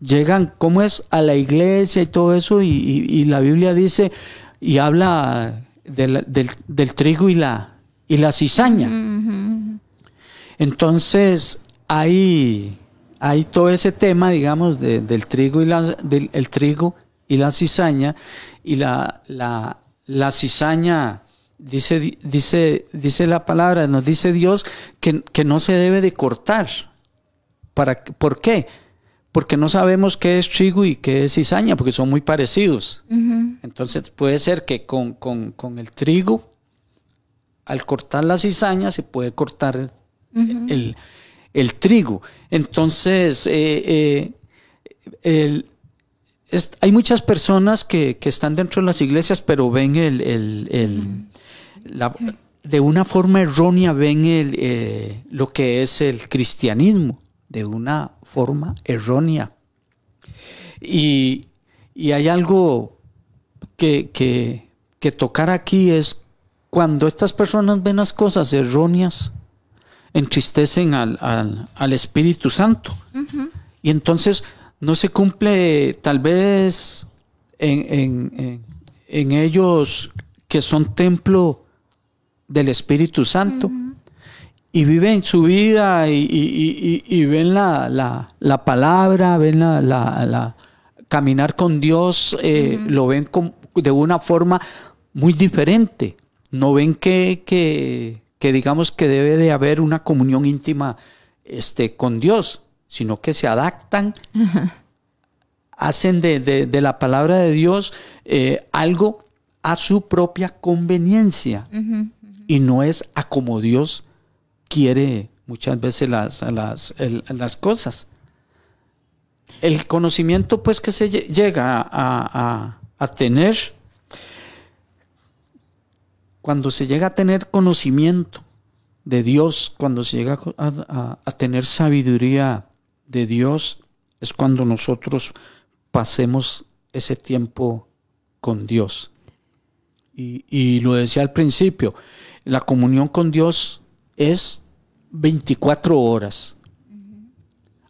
llegan, ¿cómo es? A la iglesia y todo eso, y, y- y la Biblia dice y habla del, del- del trigo y la, y la cizaña. Entonces, hay, hay todo ese tema, digamos, de- del trigo y la, del el trigo y la cizaña, y la, la, la cizaña, dice, dice, dice la palabra, nos dice Dios que, que no se debe de cortar. ¿Para? ¿Por qué? Porque no sabemos qué es trigo y qué es cizaña, porque son muy parecidos. Entonces puede ser que con, con- con el trigo, al cortar la cizaña, se puede cortar el, el- el trigo. Entonces, eh, eh, el- es- hay muchas personas que, que están dentro de las iglesias, pero ven el, el- el- la- de una forma errónea, ven el, eh, lo que es el cristianismo, de una forma errónea. Y, y hay algo que, que, que tocar aquí es cuando estas personas ven las cosas erróneas, entristecen al, al- al Espíritu Santo. Y entonces no se cumple tal vez en, en- en- en ellos que son templo del Espíritu Santo. Y viven su vida y, y- y- y- y ven la, la- la palabra, ven la, la- la- caminar con Dios, eh, lo ven de una forma muy diferente. No ven que, que, que digamos que debe de haber una comunión íntima este, con Dios, sino que se adaptan, <laughs> hacen de, de- de la palabra de Dios eh, algo a su propia conveniencia y no es a como Dios quiere muchas veces las, las, las cosas. El conocimiento pues que se lle- llega a, a- a tener, cuando se llega a tener conocimiento de Dios, cuando se llega a, a- a tener sabiduría de Dios, es cuando nosotros pasemos ese tiempo con Dios. Y, y lo decía al principio, la comunión con Dios es 24 horas.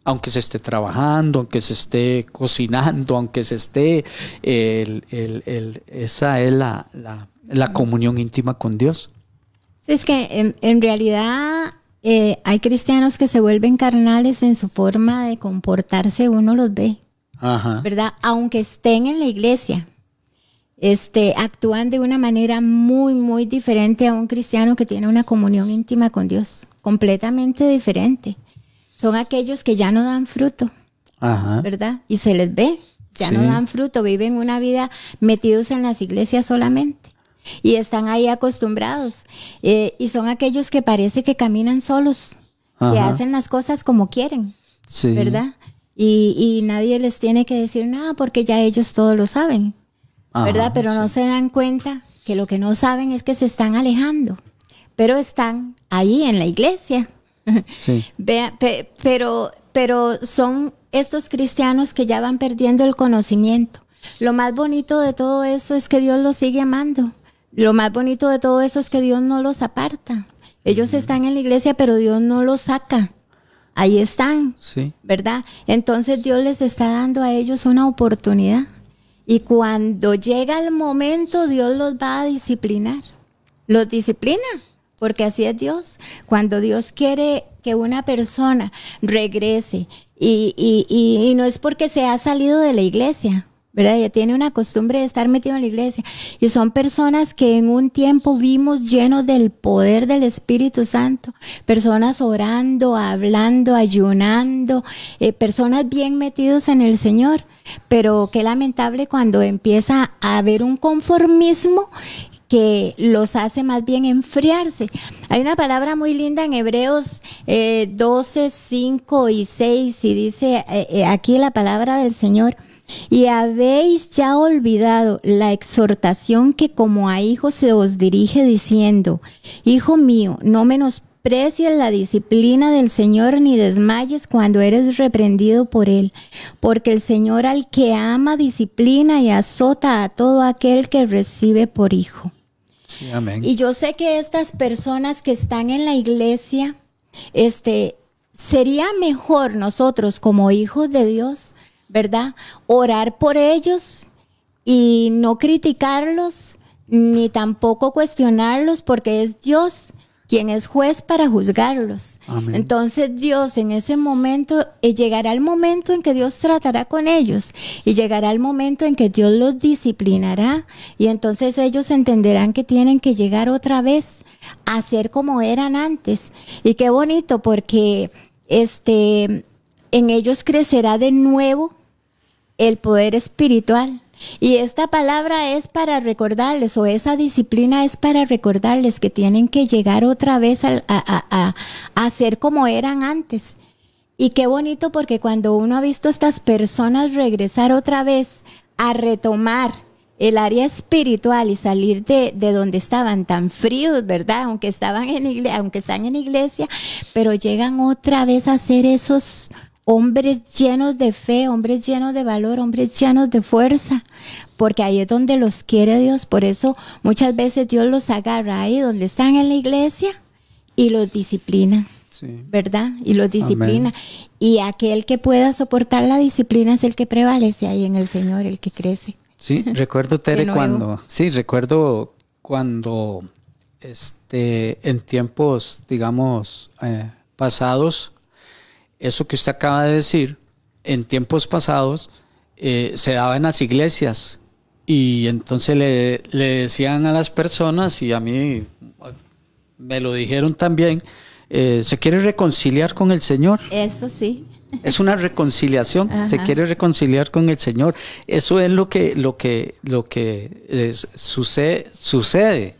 Aunque se esté trabajando, aunque se esté cocinando, aunque se esté... el- el- el- esa es la, la- la comunión íntima con Dios. Sí, es que en, en realidad eh, hay cristianos que se vuelven carnales en su forma de comportarse, uno los ve, Ajá. ¿verdad? Aunque estén en la iglesia, este, actúan de una manera muy, muy diferente a un cristiano que tiene una comunión íntima con Dios, completamente diferente. Son aquellos que ya no dan fruto, Ajá. ¿verdad? Y se les ve, ya no dan fruto, viven una vida metidos en las iglesias solamente. Y están ahí acostumbrados. Eh, y son aquellos que parece que caminan solos, que hacen las cosas como quieren, Sí. ¿verdad? Y, y nadie les tiene que decir nada porque ya ellos todo lo saben, ¿verdad? Ajá, Pero no se dan cuenta que lo que no saben es que se están alejando, pero están ahí en la iglesia. <laughs> Sí. Pero, pero son estos cristianos que ya van perdiendo el conocimiento. Lo más bonito de todo eso es que Dios los sigue amando. lo más bonito de todo eso es que Dios no los aparta. Ellos están en la iglesia, pero Dios no los saca. Ahí están, Sí. ¿verdad? Entonces Dios les está dando a ellos una oportunidad. Y cuando llega el momento, Dios los va a disciplinar. Los disciplina, porque así es Dios. Cuando Dios quiere que una persona regrese, y, y- y- no es porque se ha salido de la iglesia, ¿verdad? Ya tiene una costumbre de estar metido en la iglesia. Y son personas que en un tiempo vimos llenos del poder del Espíritu Santo. Personas orando, hablando, ayunando, eh, personas bien metidos en el Señor. Pero qué lamentable cuando empieza a haber un conformismo que los hace más bien enfriarse. Hay una palabra muy linda en Hebreos eh, 12, 5 y 6 y dice eh, eh, aquí la palabra del Señor. Y habéis ya olvidado la exhortación que como a hijos se os dirige diciendo, Hijo mío, no menosprecies la disciplina del Señor ni desmayes cuando eres reprendido por Él, porque el Señor al que ama disciplina y azota a todo aquel que recibe por hijo. Sí, amén. Y yo sé que estas personas que están en la iglesia, este, sería mejor nosotros como hijos de Dios, ¿verdad? Orar por ellos y no criticarlos, ni tampoco cuestionarlos, porque es Dios quien es juez para juzgarlos. Amén. Entonces Dios en ese momento, eh, llegará el momento en que Dios tratará con ellos y llegará el momento en que Dios los disciplinará y entonces ellos entenderán que tienen que llegar otra vez a ser como eran antes. Y qué bonito porque este en ellos crecerá de nuevo el poder espiritual. Y esta palabra es para recordarles, o esa disciplina es para recordarles que tienen que llegar otra vez a, a- a- a ser como eran antes. Y qué bonito porque cuando uno ha visto a estas personas regresar otra vez a retomar el área espiritual y salir de, de donde estaban tan fríos, ¿verdad? Aunque estaban en iglesia, aunque están en iglesia, pero llegan otra vez a ser esos hombres llenos de fe, hombres llenos de valor, hombres llenos de fuerza, porque ahí es donde los quiere Dios. Por eso muchas veces Dios los agarra ahí donde están en la iglesia y los disciplina. Sí. ¿verdad? Y los disciplina. Y aquel que pueda soportar la disciplina es el que prevalece ahí en el Señor, el que crece. Sí, <laughs> recuerdo Tere cuando, sí, recuerdo cuando, este, en tiempos, digamos, eh, pasados, eso que usted acaba de decir, en tiempos pasados eh, se daba en las iglesias y entonces le, le decían a las personas y a mí me lo dijeron también, eh, se quiere reconciliar con el Señor. Eso sí. Es una reconciliación, se quiere reconciliar con el Señor. Eso es lo que, lo que, lo que es- sucede, sucede.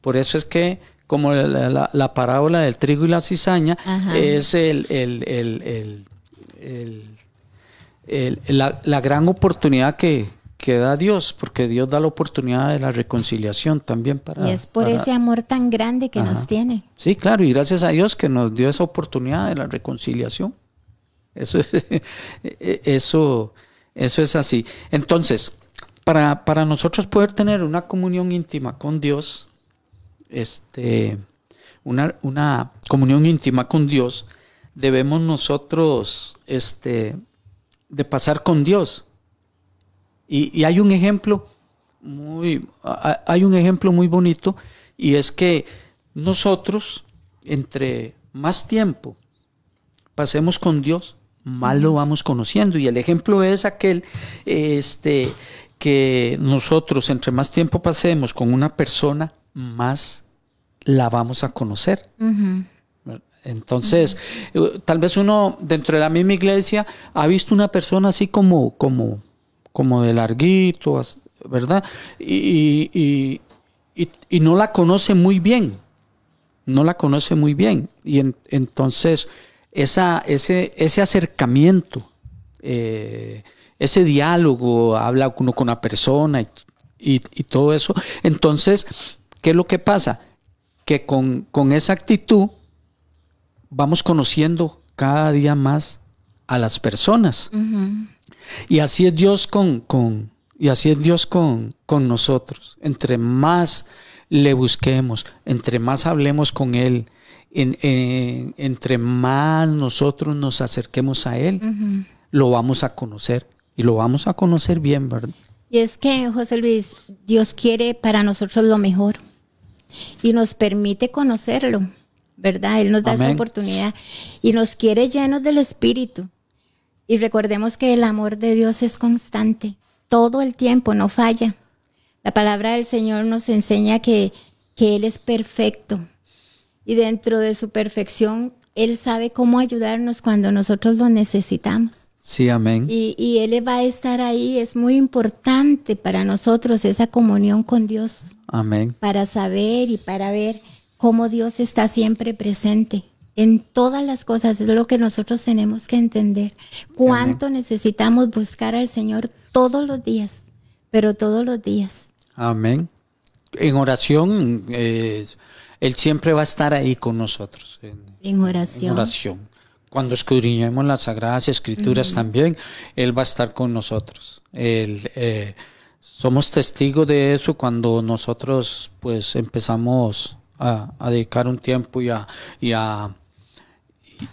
Por eso es que, como la, la- la parábola del trigo y la cizaña, Ajá. es el, el- el- el- la, la gran oportunidad que, que da Dios, porque Dios da la oportunidad de la reconciliación también para... y es por para- ese amor tan grande que nos tiene. Sí, claro, y gracias a Dios que nos dio esa oportunidad de la reconciliación. Eso, es- <laughs> eso, eso es así. Entonces, para, para nosotros poder tener una comunión íntima con Dios, este, una, una comunión íntima con Dios, debemos nosotros este, de pasar con Dios. Y, y hay un ejemplo muy, a- hay un ejemplo muy bonito y es que nosotros entre más tiempo pasemos con Dios, más lo vamos conociendo. Y el ejemplo es aquel este, que nosotros entre más tiempo pasemos con una persona, más la vamos a conocer. Entonces, eh, tal vez uno dentro de la misma iglesia ha visto una persona así como, como, como de larguito, ¿verdad? Y, y- y- y no la conoce muy bien, no la conoce muy bien. Y en- entonces, esa, ese, ese acercamiento, eh, ese diálogo, habla uno con una persona y todo eso. Entonces, ¿qué es lo que pasa? Que con, con esa actitud vamos conociendo cada día más a las personas. Y así es Dios con, con, Y así es Dios con, con nosotros. Entre más le busquemos, entre más hablemos con Él, entre más nosotros nos acerquemos a Él, lo vamos a conocer y lo vamos a conocer bien, ¿verdad? Y es que, José Luis, Dios quiere para nosotros lo mejor y nos permite conocerlo, ¿verdad? Él nos da esa oportunidad y nos quiere llenos del Espíritu. Y recordemos que el amor de Dios es constante, todo el tiempo, no falla. La palabra del Señor nos enseña que, que Él es perfecto y dentro de su perfección, Él sabe cómo ayudarnos cuando nosotros lo necesitamos. Sí, amén. Y, y, Él va a estar ahí. Es muy importante para nosotros esa comunión con Dios. Amén. Para saber y para ver cómo Dios está siempre presente en todas las cosas. Es lo que nosotros tenemos que entender. Cuánto necesitamos buscar al Señor todos los días, pero todos los días. Amén. En oración, eh, Él siempre va a estar ahí con nosotros. En, oración. En oración. Cuando escudriñemos las Sagradas Escrituras también, Él va a estar con nosotros. Eh, somos testigos de eso cuando nosotros pues empezamos a, dedicar un tiempo y a, y a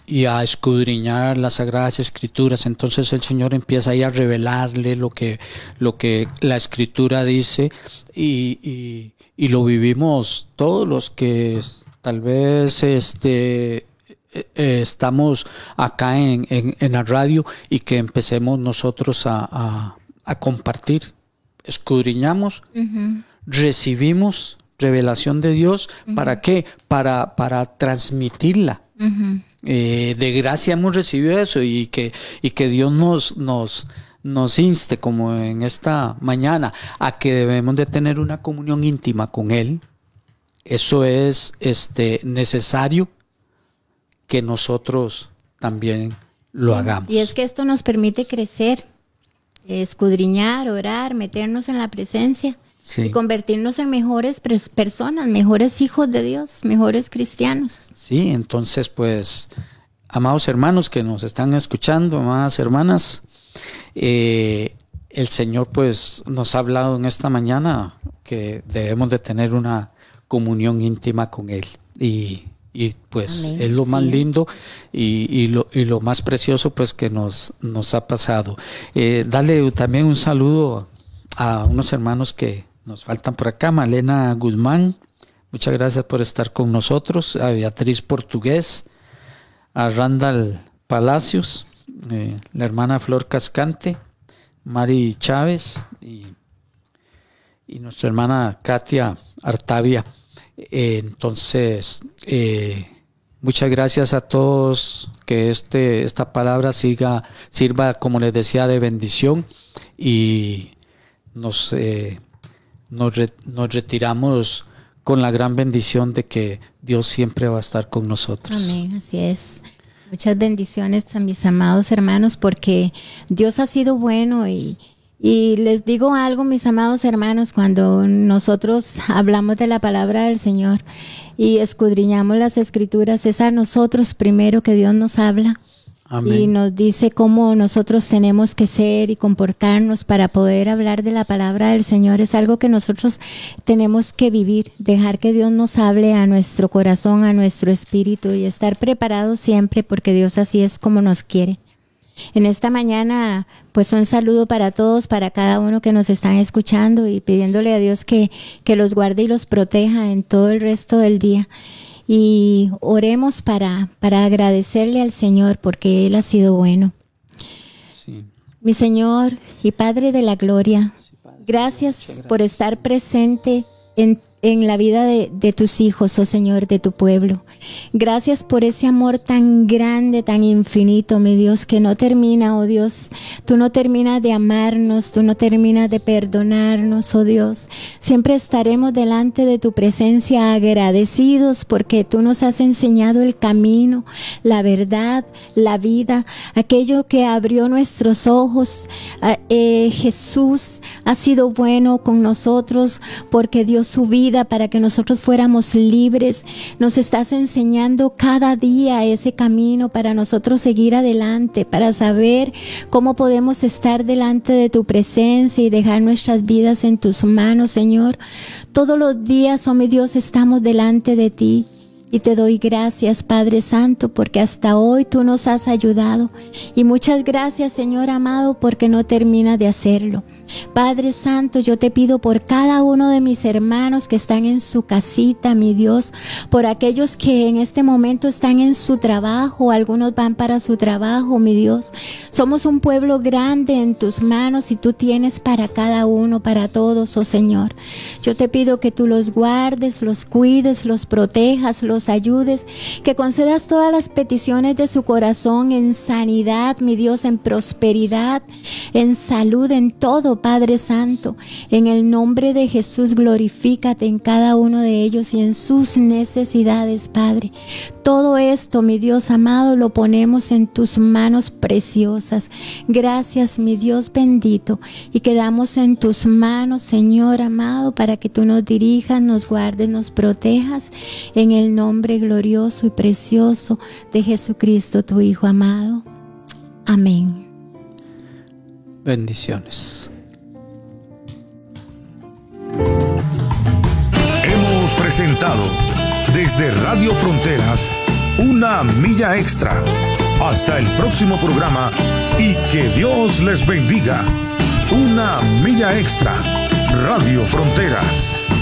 y a escudriñar las sagradas escrituras. Entonces el Señor empieza ahí a revelarle lo que lo que la escritura dice y, y, lo vivimos todos los que tal vez este eh, estamos acá en, en, la radio y que empecemos nosotros a, a, compartir escudriñamos recibimos revelación de Dios. Para qué para para transmitirla. Eh, de gracia hemos recibido eso y que, y que Dios nos, nos, nos inste, como en esta mañana, a que debemos de tener una comunión íntima con Él. Eso es este, necesario que nosotros también lo hagamos. Y es que esto nos permite crecer, escudriñar, orar, meternos en la presencia y convertirnos en mejores personas, mejores hijos de Dios, mejores cristianos. Sí, entonces pues, amados hermanos que nos están escuchando, amadas hermanas, eh, el Señor pues nos ha hablado en esta mañana que debemos de tener una comunión íntima con Él y, pues es lo más lindo y, lo, y, lo, más precioso pues que nos, nos ha pasado. Eh, dale también un saludo a unos hermanos que nos faltan por acá, Malena Guzmán, muchas gracias por estar con nosotros, a Beatriz Portugués, a Randall Palacios, eh, la hermana Flor Cascante, Mari Chávez y, nuestra hermana Katia Artavia. Eh, entonces, eh, muchas gracias a todos, que este, esta palabra siga, sirva, como les decía, de bendición y nos nos, retiramos con la gran bendición de que Dios siempre va a estar con nosotros. Amén, así es. Muchas bendiciones a mis amados hermanos porque Dios ha sido bueno y, y les digo algo, mis amados hermanos, cuando nosotros <laughs> hablamos de la palabra del Señor y escudriñamos las escrituras, es a nosotros primero que Dios nos habla y nos dice cómo nosotros tenemos que ser y comportarnos para poder hablar de la palabra del Señor. Es algo que nosotros tenemos que vivir, dejar que Dios nos hable a nuestro corazón, a nuestro espíritu y estar preparados siempre porque Dios así es como nos quiere. En esta mañana, pues un saludo para todos, para cada uno que nos están escuchando y pidiéndole a Dios que, que los guarde y los proteja en todo el resto del día. Y oremos para, para agradecerle al Señor porque Él ha sido bueno. Mi Señor y Padre de la Gloria, gracias por estar presente en en la vida de, tus hijos, oh Señor, de tu pueblo. Gracias por ese amor tan grande, tan infinito, mi Dios, que no termina, oh Dios. Tú no terminas de amarnos, tú no terminas de perdonarnos, oh Dios. Siempre estaremos delante de tu presencia agradecidos porque tú nos has enseñado el camino, la verdad, la vida, aquello que abrió nuestros ojos. Ah, eh, Jesús ha sido bueno con nosotros porque dio su vida para que nosotros fuéramos libres. Nos estás enseñando cada día ese camino para nosotros seguir adelante, para saber cómo podemos estar delante de tu presencia y dejar nuestras vidas en tus manos, Señor. Todos los días, oh mi Dios, estamos delante de ti. Y te doy gracias, Padre Santo, porque hasta hoy tú nos has ayudado. Y muchas gracias, Señor amado, porque no termina de hacerlo. Padre Santo, yo te pido por cada uno de mis hermanos que están en su casita, mi Dios, por aquellos que en este momento están en su trabajo, algunos van para su trabajo, mi Dios. Somos un pueblo grande en tus manos y tú tienes para cada uno, para todos, oh Señor. Yo te pido que tú los guardes, los cuides, los protejas, los ayudes, que concedas todas las peticiones de su corazón en sanidad, mi Dios, en prosperidad, en salud, en todo, Padre Santo. En el nombre de Jesús, glorifícate en cada uno de ellos y en sus necesidades, Padre. Todo esto, mi Dios amado, lo ponemos en tus manos preciosas. Gracias, mi Dios bendito. Y quedamos en tus manos, Señor amado, para que tú nos dirijas, nos guardes, nos protejas. En el nombre glorioso y precioso de Jesucristo, tu Hijo amado. Amén. Bendiciones. Hemos presentado desde Radio Fronteras una milla extra. Hasta el próximo programa y que Dios les bendiga. Una milla extra. Radio Fronteras.